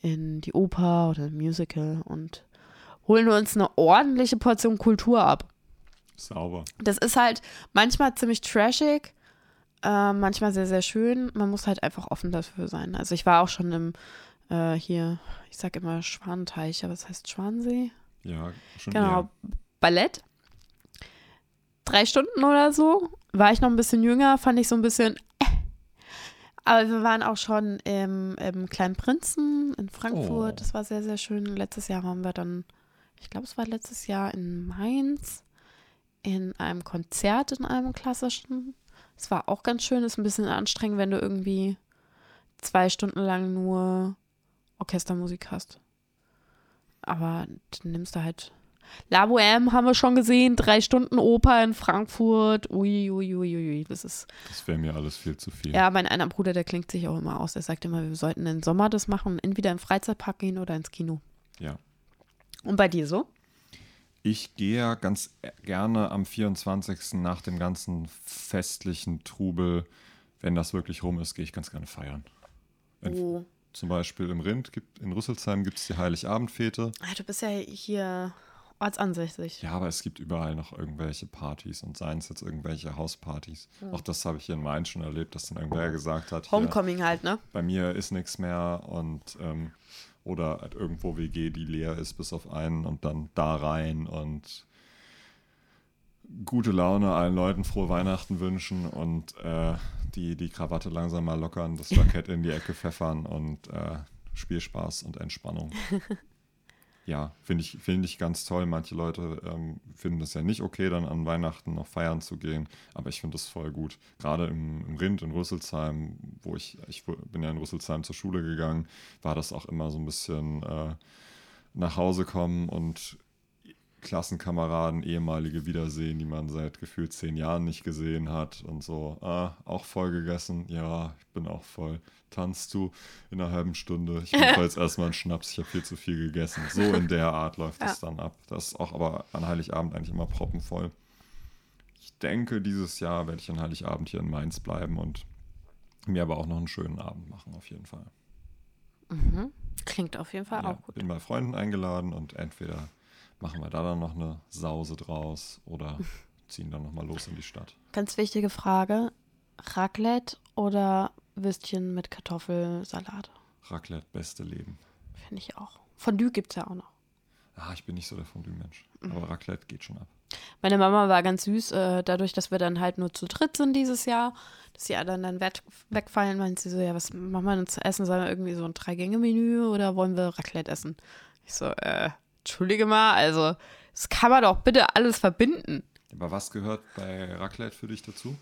in die Oper oder Musical und holen uns eine ordentliche Portion Kultur ab. Sauber. Das ist halt manchmal ziemlich trashig, äh, manchmal sehr, sehr schön. Man muss halt einfach offen dafür sein. Also ich war auch schon im, äh, hier, ich sag immer Schwanenteich, aber was heißt Schwansee? Ja, schon Genau, eher. Ballett. Drei Stunden oder so. War ich noch ein bisschen jünger, fand ich so ein bisschen. Äh. Aber wir waren auch schon im, im Kleinen Prinzen in Frankfurt. Oh. Das war sehr, sehr schön. Letztes Jahr waren wir dann, ich glaube, es war letztes Jahr in Mainz in einem Konzert in einem klassischen. Es war auch ganz schön. Ist ein bisschen anstrengend, wenn du irgendwie zwei Stunden lang nur Orchestermusik hast. Aber dann nimmst du halt. La Bohème haben wir schon gesehen, drei Stunden Oper in Frankfurt. Ui, ui, ui, ui. Das ist. Das wäre mir alles viel zu viel. Ja, mein einer Bruder, der klingt sich auch immer aus. Der sagt immer, wir sollten im Sommer das machen, entweder im Freizeitpark gehen oder ins Kino. Ja. Und bei dir so? Ich gehe ja ganz gerne am 24. nach dem ganzen festlichen Trubel, wenn das wirklich rum ist, gehe ich ganz gerne feiern. Ent- Wo? Zum Beispiel im Rind, gibt, in Rüsselsheim gibt es die Heiligabendfete. Ah, du bist ja hier ortsansässig. Ja, aber es gibt überall noch irgendwelche Partys und seien es jetzt irgendwelche Hauspartys. Auch das habe ich hier in Mainz schon erlebt, dass dann irgendwer gesagt hat, hier, Homecoming halt, ne? bei mir ist nichts mehr und ähm, oder halt irgendwo WG, die leer ist, bis auf einen und dann da rein und gute Laune allen Leuten frohe Weihnachten wünschen und äh, die, die Krawatte langsam mal lockern, das Jackett in die Ecke pfeffern und äh, Spielspaß und Entspannung. Ja, finde ich, find ich ganz toll. Manche Leute ähm, finden das ja nicht okay, dann an Weihnachten noch feiern zu gehen, aber ich finde das voll gut. Gerade im, im Rind in Rüsselsheim, wo ich, ich bin ja in Rüsselsheim zur Schule gegangen, war das auch immer so ein bisschen äh, nach Hause kommen und Klassenkameraden, ehemalige Wiedersehen, die man seit gefühlt zehn Jahren nicht gesehen hat und so, ah, auch voll gegessen, ja, ich bin auch voll. Tanzt du in einer halben Stunde? Ich mache jetzt erstmal einen Schnaps, ich habe viel zu viel gegessen. So in der Art läuft es Ja. dann ab. Das ist auch aber an Heiligabend eigentlich immer proppenvoll. Ich denke, dieses Jahr werde ich an Heiligabend hier in Mainz bleiben und mir aber auch noch einen schönen Abend machen, auf jeden Fall. Mhm. Klingt auf jeden Fall Ja, auch gut. bin bei Freunden eingeladen und entweder machen wir da dann noch eine Sause draus oder ziehen dann nochmal los in die Stadt. Ganz wichtige Frage: Raclette oder Würstchen mit Kartoffelsalat? Raclette, beste Leben. Finde ich auch. Fondue gibt es ja auch noch. Ah, ich bin nicht so der Fondue-Mensch. Mhm. Aber Raclette geht schon ab. Meine Mama war ganz süß, äh, dadurch, dass wir dann halt nur zu dritt sind dieses Jahr, dass die anderen dann weg, wegfallen, meint sie so, ja, was machen wir denn zu essen? Sollen wir irgendwie so ein Drei-Gänge-Menü oder wollen wir Raclette essen? Ich so, äh, entschuldige mal, also, das kann man doch bitte alles verbinden. Aber was gehört bei Raclette für dich dazu?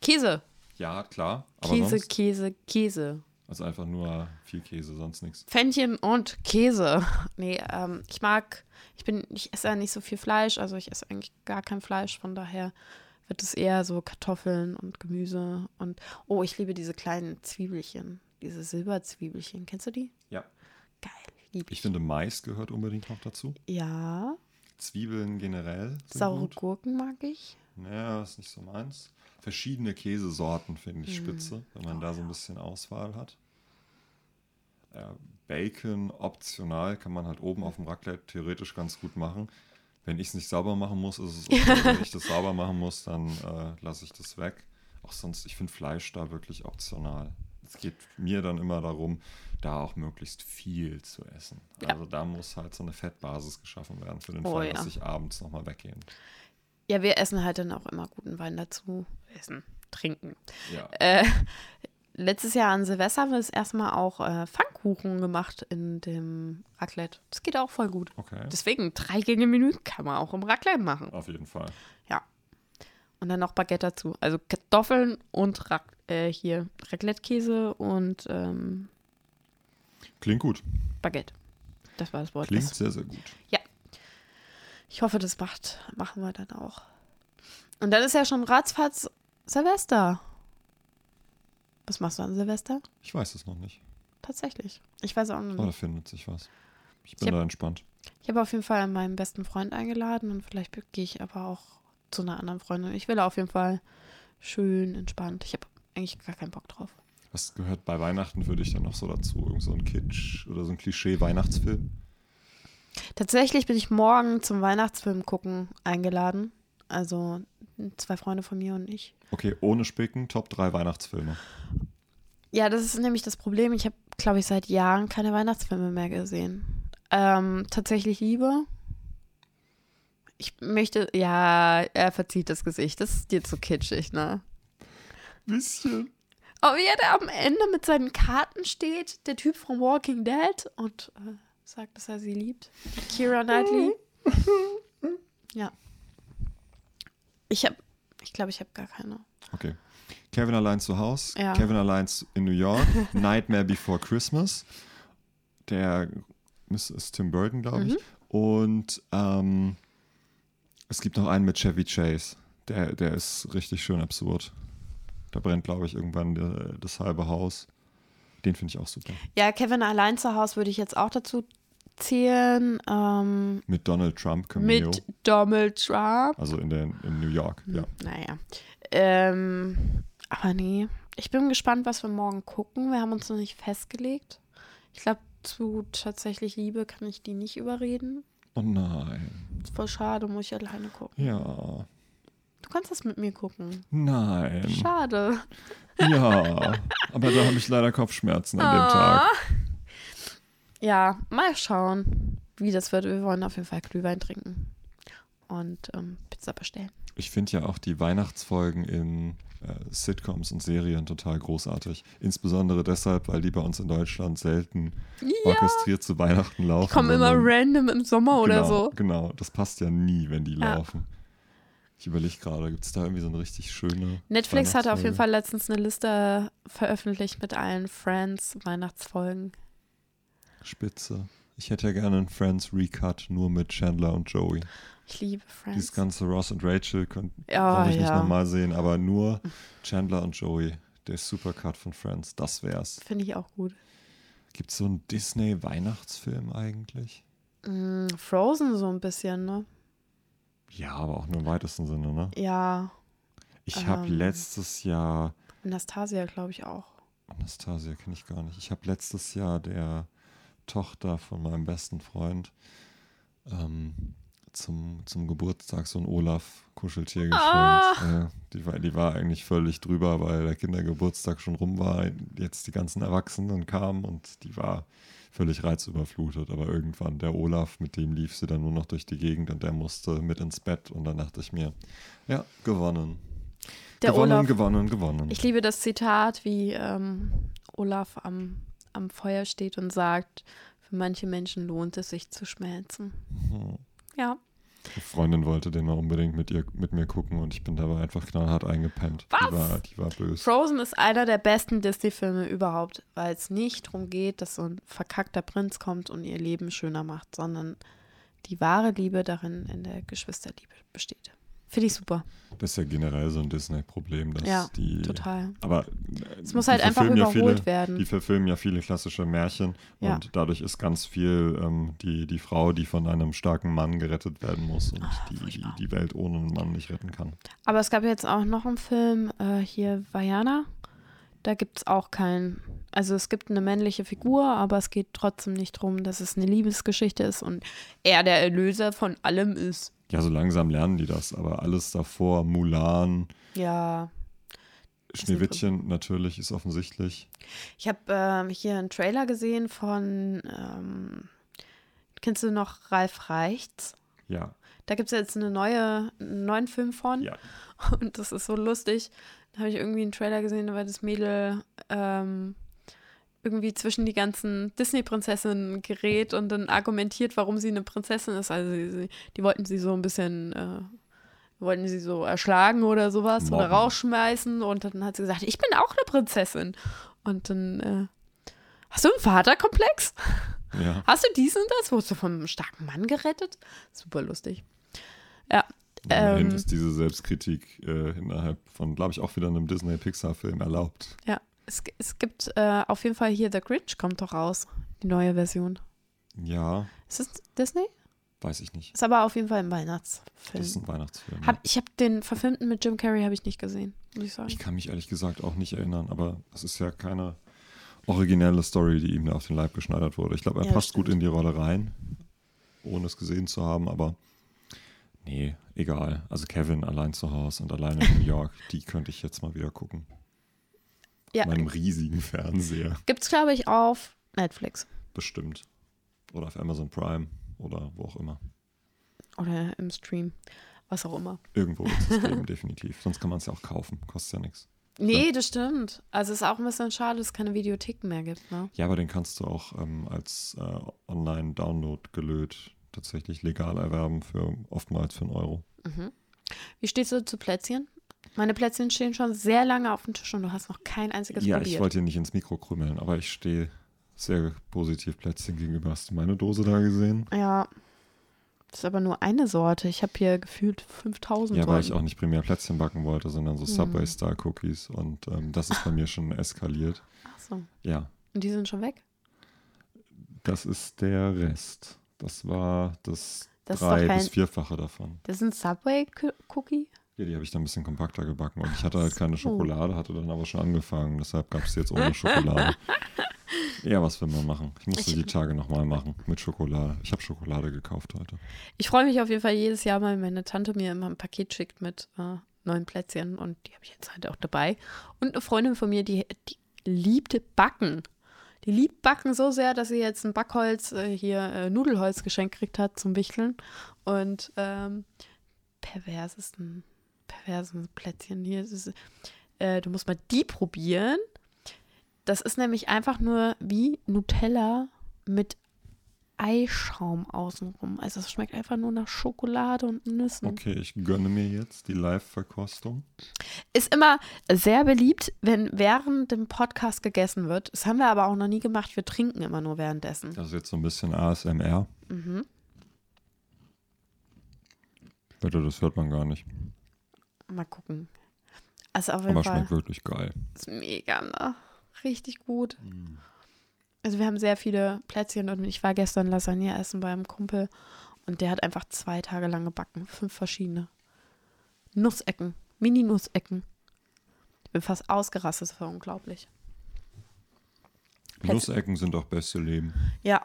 Käse, Ja, klar. Käse, sonst? Käse, Käse. Also einfach nur viel Käse, sonst nichts. Pfännchen und Käse. Nee, ähm, ich mag, ich bin, ich esse ja nicht so viel Fleisch, also ich esse eigentlich gar kein Fleisch, von daher wird es eher so Kartoffeln und Gemüse und, oh, ich liebe diese kleinen Zwiebelchen, diese Silberzwiebelchen. Kennst du die? Ja. Geil, liebe ich. Ich finde, Mais gehört unbedingt noch dazu. ja, Zwiebeln generell. Saure gut. Gurken mag ich. Naja, ist nicht so meins. Verschiedene Käsesorten finde ich spitze, wenn man Oh, da so ein bisschen Auswahl hat. Äh, Bacon optional kann man halt oben auf dem Raclette theoretisch ganz gut machen. Wenn ich es nicht sauber machen muss, ist es okay. Wenn ich das sauber machen muss, dann äh, lasse ich das weg. Auch sonst, ich finde Fleisch da wirklich optional. Es geht mir dann immer darum, da auch möglichst viel zu essen. Ja. Also da muss halt so eine Fettbasis geschaffen werden für den Oh, Fall, ja. dass ich abends nochmal weggehe. Ja, wir essen halt dann auch immer guten Wein dazu. Essen, trinken. Ja. Äh, letztes Jahr an Silvester haben wir das erste Mal auch äh, Pfannkuchen gemacht in dem Raclette. Das geht auch voll gut. Okay. Deswegen, drei Gänge-Menü kann man auch im Raclette machen. Auf jeden Fall. Ja. Und dann noch Baguette dazu. Also Kartoffeln und Rac äh, hier Raclette-Käse und ähm, Klingt gut. Baguette. Das war das Wort. Klingt Das, sehr, sehr gut. Ich hoffe, das macht, machen wir dann auch. Und dann ist ja schon ratzfatz Silvester. Was machst du an Silvester? Ich weiß es noch nicht. Tatsächlich. Ich weiß auch noch da nicht. findet sich was. Ich bin Ich hab- da entspannt. Ich habe auf jeden Fall meinen besten Freund eingeladen und vielleicht gehe ich aber auch zu einer anderen Freundin. Ich will auf jeden Fall schön entspannt. Ich habe eigentlich gar keinen Bock drauf. Was gehört bei Weihnachten für dich dann noch so dazu? Irgend so ein Kitsch oder so ein Klischee-Weihnachtsfilm? Tatsächlich bin ich morgen zum Weihnachtsfilm gucken eingeladen. Also zwei Freunde von mir und ich. Okay, ohne Spicken, Top 3 Weihnachtsfilme. Ja, das ist nämlich das Problem. Ich habe, glaube ich, seit Jahren keine Weihnachtsfilme mehr gesehen. Ähm, tatsächlich Liebe. Ich möchte, ja, er verzieht das Gesicht. Das ist dir zu kitschig, ne? Bisschen. Oh, wie er da am Ende mit seinen Karten steht, der Typ von Walking Dead und äh, sagt, dass er sie liebt. Kira Knightley. ja. Ich habe, ich glaube, ich habe gar keine. Okay. Kevin allein zu Hause, Ja. Kevin allein zu- in New York, Nightmare Before Christmas. Der ist, ist Tim Burton, glaube ich. Mhm. Und ähm, es gibt noch einen mit Chevy Chase. Der, der ist richtig schön absurd. Da brennt, glaube ich, irgendwann der, das halbe Haus. Den finde ich auch super. Ja, Kevin allein zu Hause würde ich jetzt auch dazu zählen. Ähm, Mit Donald Trump Cameo. mit Donald Trump. Also in, der, in New York, ja. Naja. Ähm, aber nee. Ich bin gespannt, was wir morgen gucken. Wir haben uns noch nicht festgelegt. Ich glaube, zu tatsächlich Liebe kann ich die nicht überreden. Oh nein. Ist voll schade, muss ich alleine gucken. Ja. Du kannst das mit mir gucken. Nein. Schade. Ja. Aber da habe ich leider Kopfschmerzen an dem Ah. Tag. Ja, mal schauen, wie das wird. Wir wollen auf jeden Fall Glühwein trinken und ähm, Pizza bestellen. Ich finde ja auch die Weihnachtsfolgen in äh, Sitcoms und Serien total großartig. Insbesondere deshalb, weil die bei uns in Deutschland selten orchestriert zu Weihnachten laufen. Die kommen immer random im Sommer oder genau, so. Genau, das passt ja nie, wenn die Ja. laufen. Ich überlege gerade, gibt es da irgendwie so eine richtig schöne. Netflix hatte auf jeden? Fall letztens eine Liste veröffentlicht mit allen Friends Weihnachtsfolgen. Spitze. Ich hätte ja gerne einen Friends Recut nur mit Chandler und Joey. Ich liebe Dieses Friends. ganze Ross und Rachel könnte Ja, ich nicht nochmal sehen, aber nur Chandler und Joey. Der Supercut von Friends, das wär's. Finde ich auch gut. Gibt es so einen Disney-Weihnachtsfilm eigentlich? Mm, Frozen so ein bisschen, ne? Ja, aber auch nur im weitesten Sinne, ne? Ja. Ich habe Ähm. letztes Jahr, Anastasia, glaube ich auch. Anastasia kenne ich gar nicht, ich habe letztes Jahr der Tochter von meinem besten Freund ähm, zum, zum Geburtstag so ein Olaf-Kuscheltier geschenkt. Ah. Ja, die, war, die war eigentlich völlig drüber, weil der Kindergeburtstag schon rum war, jetzt die ganzen Erwachsenen kamen und die war völlig reizüberflutet. Aber irgendwann der Olaf, mit dem lief sie dann nur noch durch die Gegend und der musste mit ins Bett und dann dachte ich mir, ja, gewonnen. Der gewonnen, Olaf. gewonnen, gewonnen. Ich liebe das Zitat, wie ähm, Olaf am, am Feuer steht und sagt, für manche Menschen lohnt es sich zu schmelzen. Hm. Ja. Eine Freundin wollte den mal unbedingt mit, ihr, mit mir gucken und ich bin dabei einfach knallhart eingepennt. Was? Die war, die war böse. Frozen ist einer der besten Disney-Filme überhaupt, weil es nicht darum geht, dass so ein verkackter Prinz kommt und ihr Leben schöner macht, sondern die wahre Liebe darin in der Geschwisterliebe besteht. Finde ich super. Das ist ja generell so ein Disney-Problem, dass Ja, die. Total. Aber Es muss die halt einfach verfilmen ja überholt viele, werden. Die verfilmen ja viele klassische Märchen Ja. und dadurch ist ganz viel ähm, die, die Frau, die von einem starken Mann gerettet werden muss und die, die furchtbar. die Welt ohne einen Mann nicht retten kann. Aber es gab jetzt auch noch einen Film, äh, hier Vajana. Da gibt es auch keinen. Also es gibt eine männliche Figur, aber es geht trotzdem nicht darum, dass es eine Liebesgeschichte ist und er der Erlöser von allem ist. Ja, so langsam lernen die das, aber alles davor, Mulan, Ja. Schneewittchen natürlich ist offensichtlich. Ich habe ähm, hier einen Trailer gesehen von, ähm, kennst du noch Ralf Reichts? Ja, Da gibt es jetzt eine neue, einen neuen Film von. ja. Und das ist so lustig. Da habe ich irgendwie einen Trailer gesehen, da war das Mädel ähm, irgendwie zwischen die ganzen Disney-Prinzessinnen gerät und dann argumentiert, warum sie eine Prinzessin ist. Also sie, sie, die wollten sie so ein bisschen, äh, wollten sie so erschlagen oder sowas oder Mobben. rausschmeißen. Und dann hat sie gesagt, ich bin auch eine Prinzessin. Und dann, äh, hast du einen Vaterkomplex? ja. Hast du dies und das? Wurdest du vom einem starken Mann gerettet? Super lustig. Ja, Immerhin Ähm. ist diese Selbstkritik äh, innerhalb von, glaube ich, auch wieder einem Disney-Pixar-Film erlaubt. Ja, es, es gibt äh, auf jeden Fall hier The Grinch kommt doch raus, die neue Version. Ja, Ist es Disney? weiß ich nicht. Ist aber auf jeden Fall ein Das Weihnachtsfilm. ist ein Weihnachtsfilm. Hab, ich habe den verfilmten mit Jim Carrey habe ich nicht gesehen, muss ich sagen. Ich kann mich ehrlich gesagt auch nicht erinnern, aber es ist ja keine originelle Story, die ihm da auf den Leib geschneidert wurde. Ich glaube, er Ja, passt gut stimmt. in die Rolle rein, ohne es gesehen zu haben, aber nee, egal. Also Kevin allein zu Hause und alleine in New York, die könnte ich jetzt mal wieder gucken. Ja, meinem riesigen Fernseher, gibt's glaube ich auf Netflix bestimmt. Oder auf Amazon Prime oder wo auch immer. oder im Stream, was auch immer. Irgendwo wird es geben, definitiv. Sonst kann man es ja auch kaufen, kostet ja nichts. Nee, das stimmt. Also ist auch ein bisschen schade, dass es keine Videotheken mehr gibt, ne? Ja, aber den kannst du auch ähm, als äh, Online-Download gelöt tatsächlich legal erwerben für oftmals für einen Euro. Wie stehst du zu Plätzchen? Meine Plätzchen stehen schon sehr lange auf dem Tisch und du hast noch kein einziges ja, probiert. ich wollte dir nicht ins Mikro krümmeln, aber ich stehe sehr positiv Plätzchen gegenüber. Hast du meine Dose da gesehen? Ja. Das ist aber nur eine Sorte. Ich habe hier gefühlt 5000 Ja, weil ich auch nicht primär Plätzchen backen wollte, sondern so Mhm. Subway-Style-Cookies und ähm, das ist bei mir schon eskaliert. Ach so. Ja, Und die sind schon weg? das ist der Rest. Das war das, Das drei kein- bis vierfache davon. Das ein Subway-Cookie? Ja, die habe ich dann ein bisschen kompakter gebacken und ich hatte halt keine. Schokolade, hatte dann aber schon angefangen. Deshalb gab es jetzt ohne Schokolade. ja, was will man machen? Ich musste Ich- die Tage nochmal machen mit Schokolade. Ich habe Schokolade gekauft heute. Ich freue mich auf jeden Fall jedes Jahr, weil meine Tante mir immer ein Paket schickt mit äh, neuen Plätzchen und die habe ich jetzt halt auch dabei. Und eine Freundin von mir, die, die liebt Backen. Die liebt Backen so sehr, dass sie jetzt ein Backholz, äh, hier äh, Nudelholz geschenkt gekriegt hat zum Wichteln. Und ähm, perversesten, perversen Plätzchen hier. Ist, äh, du musst mal die probieren. Das ist nämlich einfach nur wie Nutella mit Eischaum außenrum. Also es schmeckt einfach nur nach Schokolade und Nüssen. Okay, ich gönne mir jetzt die Live-Verkostung. Ist immer sehr beliebt, wenn während dem Podcast gegessen wird. Das haben wir aber auch noch nie gemacht. Wir trinken immer nur währenddessen. Das ist jetzt so ein bisschen ASMR. Mhm. Bitte, das hört man gar nicht. Mal gucken. Also auf jeden Aber Fall schmeckt wirklich geil. ist mega, ne? Richtig gut. Also wir haben sehr viele Plätzchen und ich war gestern Lasagne essen beim Kumpel und der hat einfach zwei Tage lang gebacken. Fünf verschiedene. Nussecken. Mini-Nussecken. Ich bin fast ausgerastet, das war unglaublich. Nussecken sind doch beste Leben. Ja.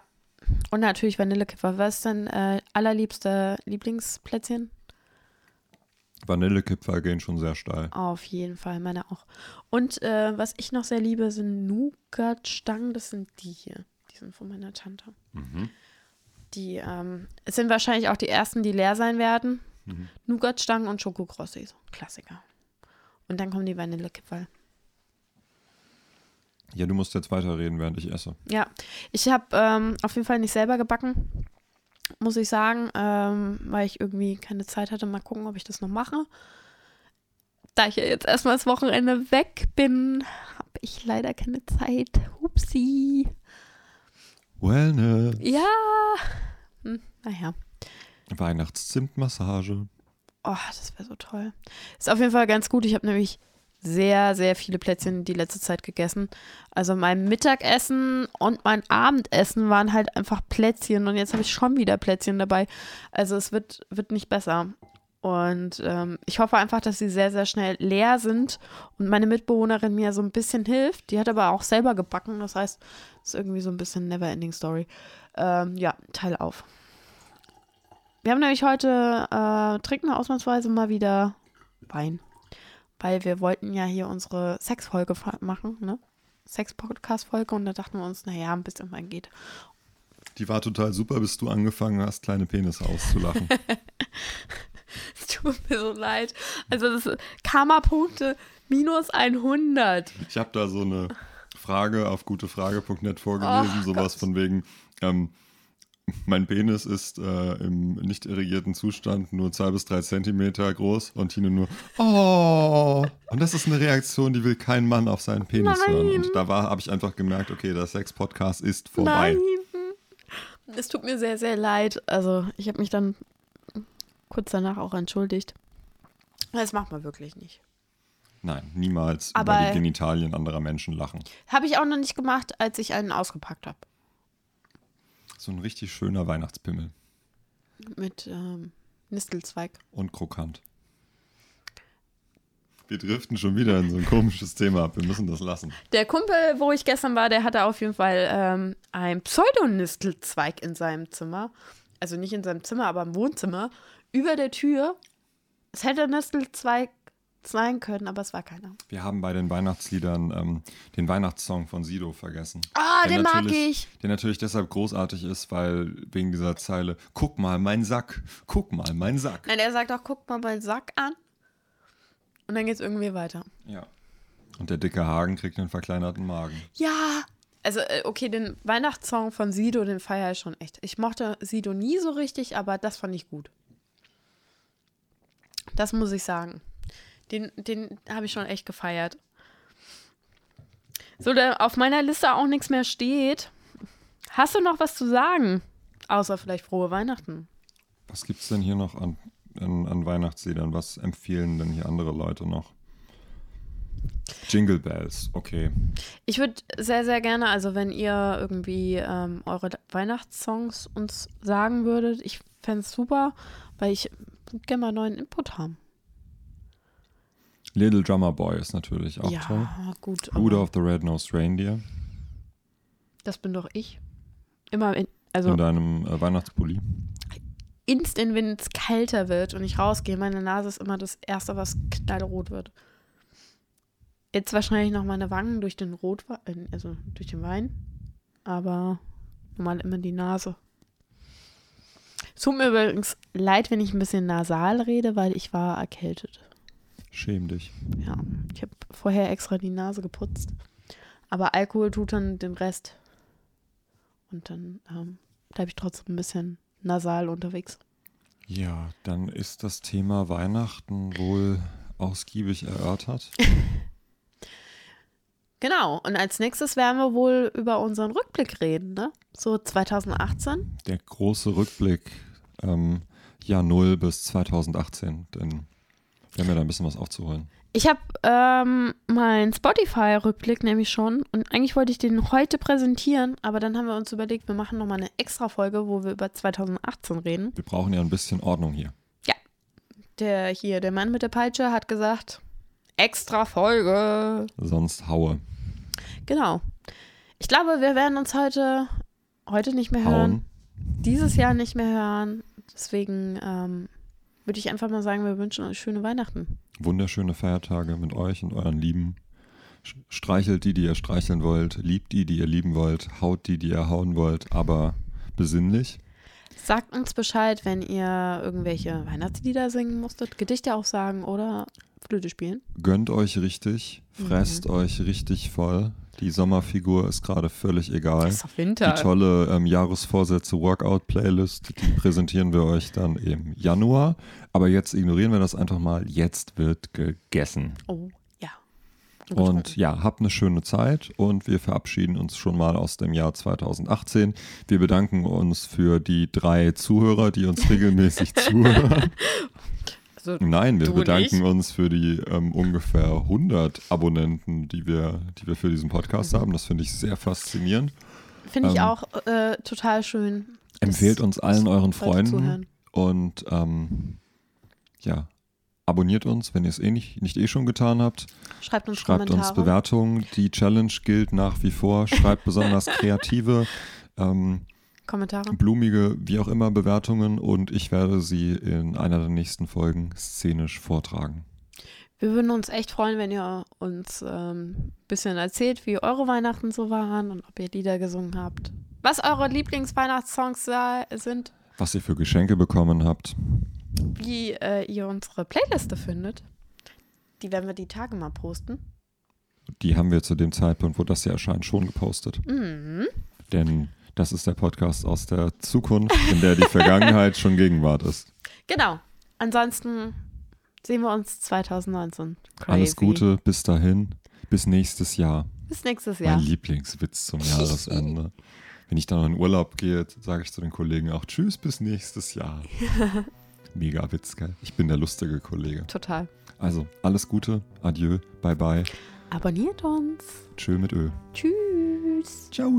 Und natürlich Vanillekipferl. Was ist dein äh, allerliebste Lieblingsplätzchen? Vanillekipferl gehen schon sehr steil. Auf jeden Fall, meine auch. Und äh, was ich noch sehr liebe, sind Nougat-Stangen. Das sind die hier. Die sind von meiner Tante. Mhm. Die ähm, es sind wahrscheinlich auch die ersten, die leer sein werden. Mhm. Nougat-Stangen und Schokokrossis. Klassiker. Und dann kommen die Vanillekipferl. Ja, du musst jetzt weiterreden, während ich esse. Ja, ich habe ähm, auf jeden Fall nicht selber gebacken, muss ich sagen, ähm, weil ich irgendwie keine Zeit hatte. Mal gucken, ob ich das noch mache. Da ich ja jetzt erstmal das Wochenende weg bin, habe ich leider keine Zeit. Hupsi. Wellness. Ja. Hm, naja. Weihnachtszimtmassage. Oh, das wäre so toll. Ist auf jeden Fall ganz gut. Ich habe nämlich sehr, sehr viele Plätzchen die letzte Zeit gegessen. Also mein Mittagessen und mein Abendessen waren halt einfach Plätzchen und jetzt habe ich schon wieder Plätzchen dabei. Also es wird, wird nicht besser. Und ähm, ich hoffe einfach, dass sie sehr, sehr schnell leer sind und meine Mitbewohnerin mir so ein bisschen hilft. Die hat aber auch selber gebacken. Das heißt, es ist irgendwie so ein bisschen Never-Ending Story. Ähm, ja, Teil auf. Wir haben nämlich heute, äh, trinken wir ausnahmsweise mal wieder Wein. Weil wir wollten ja hier unsere Sexfolge machen, ne? Sex-Podcast-Folge und da dachten wir uns, naja, ein bisschen Wein geht. Die war total super, bis du angefangen hast, kleine Penisse auszulachen. Es tut mir so leid. Also das ist Karma-Punkte minus 100. ich habe da so eine Frage auf gutefrage.net vorgelesen, Ach, sowas Gott. von wegen, ähm, mein Penis ist äh, im nicht irrigierten Zustand nur zwei bis drei Zentimeter groß und Tine nur, oh. Und das ist eine Reaktion, die will kein Mann auf seinen Penis Nein. hören. Und da habe ich einfach gemerkt, okay, der Sex-Podcast ist vorbei. Nein. Es tut mir sehr, sehr leid. Also ich habe mich dann kurz danach auch entschuldigt. Das macht man wirklich nicht. Nein, niemals Aber- über die Genitalien anderer Menschen lachen. Habe ich auch noch nicht gemacht, als ich einen ausgepackt habe. So ein richtig schöner Weihnachtspimmel Mit ähm, Nistelzweig. und krokant. Wir driften schon wieder in so ein komisches Thema ab. Wir müssen das lassen. Der Kumpel, wo ich gestern war, der hatte auf jeden Fall ähm, ein Pseudonistelzweig in seinem Zimmer. Also nicht in seinem Zimmer, aber im Wohnzimmer. Über der Tür. Es hätte ein Nistelzweig sein können, aber es war keiner. Wir haben bei den Weihnachtsliedern ähm, den Weihnachtssong von Sido vergessen. Ah, Der den mag ich. Der natürlich deshalb großartig ist, weil wegen dieser Zeile, guck mal, mein Sack, guck mal, mein Sack. Nein, er sagt auch, guck mal meinen Sack an. Und dann geht's irgendwie weiter. Ja. Und der dicke Hagen kriegt einen verkleinerten Magen. Ja. Also, äh, okay, den Weihnachtssong von Sido, den feiere ich schon echt. Ich mochte Sido nie so richtig, aber das fand ich gut. Das muss ich sagen. Den, den habe ich schon echt gefeiert. So, da auf meiner Liste auch nichts mehr steht. Hast du noch was zu sagen? Außer vielleicht frohe Weihnachten. Was gibt's denn hier noch an, an, an Weihnachtsliedern? Was empfehlen denn hier andere Leute noch? Jingle Bells, okay. Ich würde sehr, sehr gerne, also wenn ihr irgendwie ähm, eure Weihnachtssongs uns sagen würdet, ich fände es super, weil ich gerne mal neuen Input haben. Little Drummer Boy ist natürlich auch ja, toll. gut. Rudolph aber the Red-Nosed Reindeer Das bin doch ich. Immer in, also in deinem äh, Weihnachtspulli. instant, wenn es kälter wird und ich rausgehe, meine Nase ist immer das Erste, was knallrot wird. Jetzt wahrscheinlich noch meine Wangen durch den Rotwein, also durch den Wein, aber normal immer die Nase. Es tut mir übrigens leid, wenn ich ein bisschen nasal rede, weil ich war erkältet. Schäm dich. Ja, ich habe vorher extra die Nase geputzt. Aber Alkohol tut dann den Rest. Und dann ähm, bleibe ich trotzdem ein bisschen nasal unterwegs. Ja, dann ist das Thema Weihnachten wohl ausgiebig erörtert. Genau, und als nächstes werden wir wohl über unseren Rückblick reden, ne? So 2018. Der große Rückblick, ähm, Jahr 0 bis 2018, denn wir haben ja da ein bisschen was aufzuholen. Ich habe ähm, meinen Spotify-Rückblick nämlich schon und eigentlich wollte ich den heute präsentieren, aber dann haben wir uns überlegt, wir machen nochmal eine extra Folge, wo wir über 2018 reden. Wir brauchen ja ein bisschen Ordnung hier. Der hier, der Mann mit der Peitsche, hat gesagt, extra Folge. Sonst haue. Genau. Ich glaube, wir werden uns heute, heute nicht mehr hören, Hauen. dieses Jahr nicht mehr hören. Deswegen ähm, würde ich einfach mal sagen, wir wünschen euch schöne Weihnachten. Wunderschöne Feiertage mit euch und euren Lieben. Streichelt die, die ihr streicheln wollt. Liebt die, die ihr lieben wollt. Haut die, die ihr hauen wollt. Aber besinnlich. Sagt uns Bescheid, wenn ihr irgendwelche Weihnachtslieder singen musstet, Gedichte auch sagen oder Flöte spielen. Gönnt euch richtig. Fresst Mhm. euch richtig voll. Die Sommerfigur ist gerade völlig egal. ist doch Winter. Die tolle ähm, Jahresvorsätze Workout-Playlist, die präsentieren wir euch dann im Januar. Aber jetzt ignorieren wir das einfach mal. Jetzt wird gegessen. Oh, ja. Und ja, habt eine schöne Zeit und wir verabschieden uns schon mal aus dem Jahr 2018. Wir bedanken uns für die drei Zuhörer, die uns regelmäßig zuhören. Also, Nein, wir bedanken uns für die ähm, ungefähr 100 Abonnenten, die wir, die wir für diesen Podcast Mhm. haben. Das finde ich sehr faszinierend. Finde ich ähm, auch äh, total schön. Empfehlt uns allen euren Freunden zuhören. und ähm, ja, abonniert uns, wenn ihr es eh nicht, nicht eh schon getan habt. Schreibt uns Schreibt uns Kommentare. Bewertungen. Die Challenge gilt nach wie vor. Schreibt besonders kreative, ähm, Kommentare. blumige, wie auch immer Bewertungen und ich werde sie in einer der nächsten Folgen szenisch vortragen. Wir würden uns echt freuen, wenn ihr uns ein ähm, bisschen erzählt, wie eure Weihnachten so waren und ob ihr Lieder gesungen habt. Was eure Lieblingsweihnachtssongs sind, Was ihr für Geschenke bekommen habt. wie äh, ihr unsere Playliste findet. Die werden wir die Tage mal posten. Die haben wir zu dem Zeitpunkt, wo das hier erscheint, schon gepostet. Mhm. Denn das ist der Podcast aus der Zukunft, in der die Vergangenheit schon Gegenwart ist. Genau. Ansonsten sehen wir uns 2019. Crazy. Alles Gute, bis dahin, bis nächstes Jahr. Bis nächstes Jahr. Mein Lieblingswitz zum Jahresende. Wenn ich dann noch in Urlaub gehe, sage ich zu den Kollegen auch Tschüss, bis nächstes Jahr. Mega Witz, gell? Ich bin der lustige Kollege. Total. Also, alles Gute, adieu, bye bye, Abonniert uns. tschö mit Ö. Tschüss. Ciao.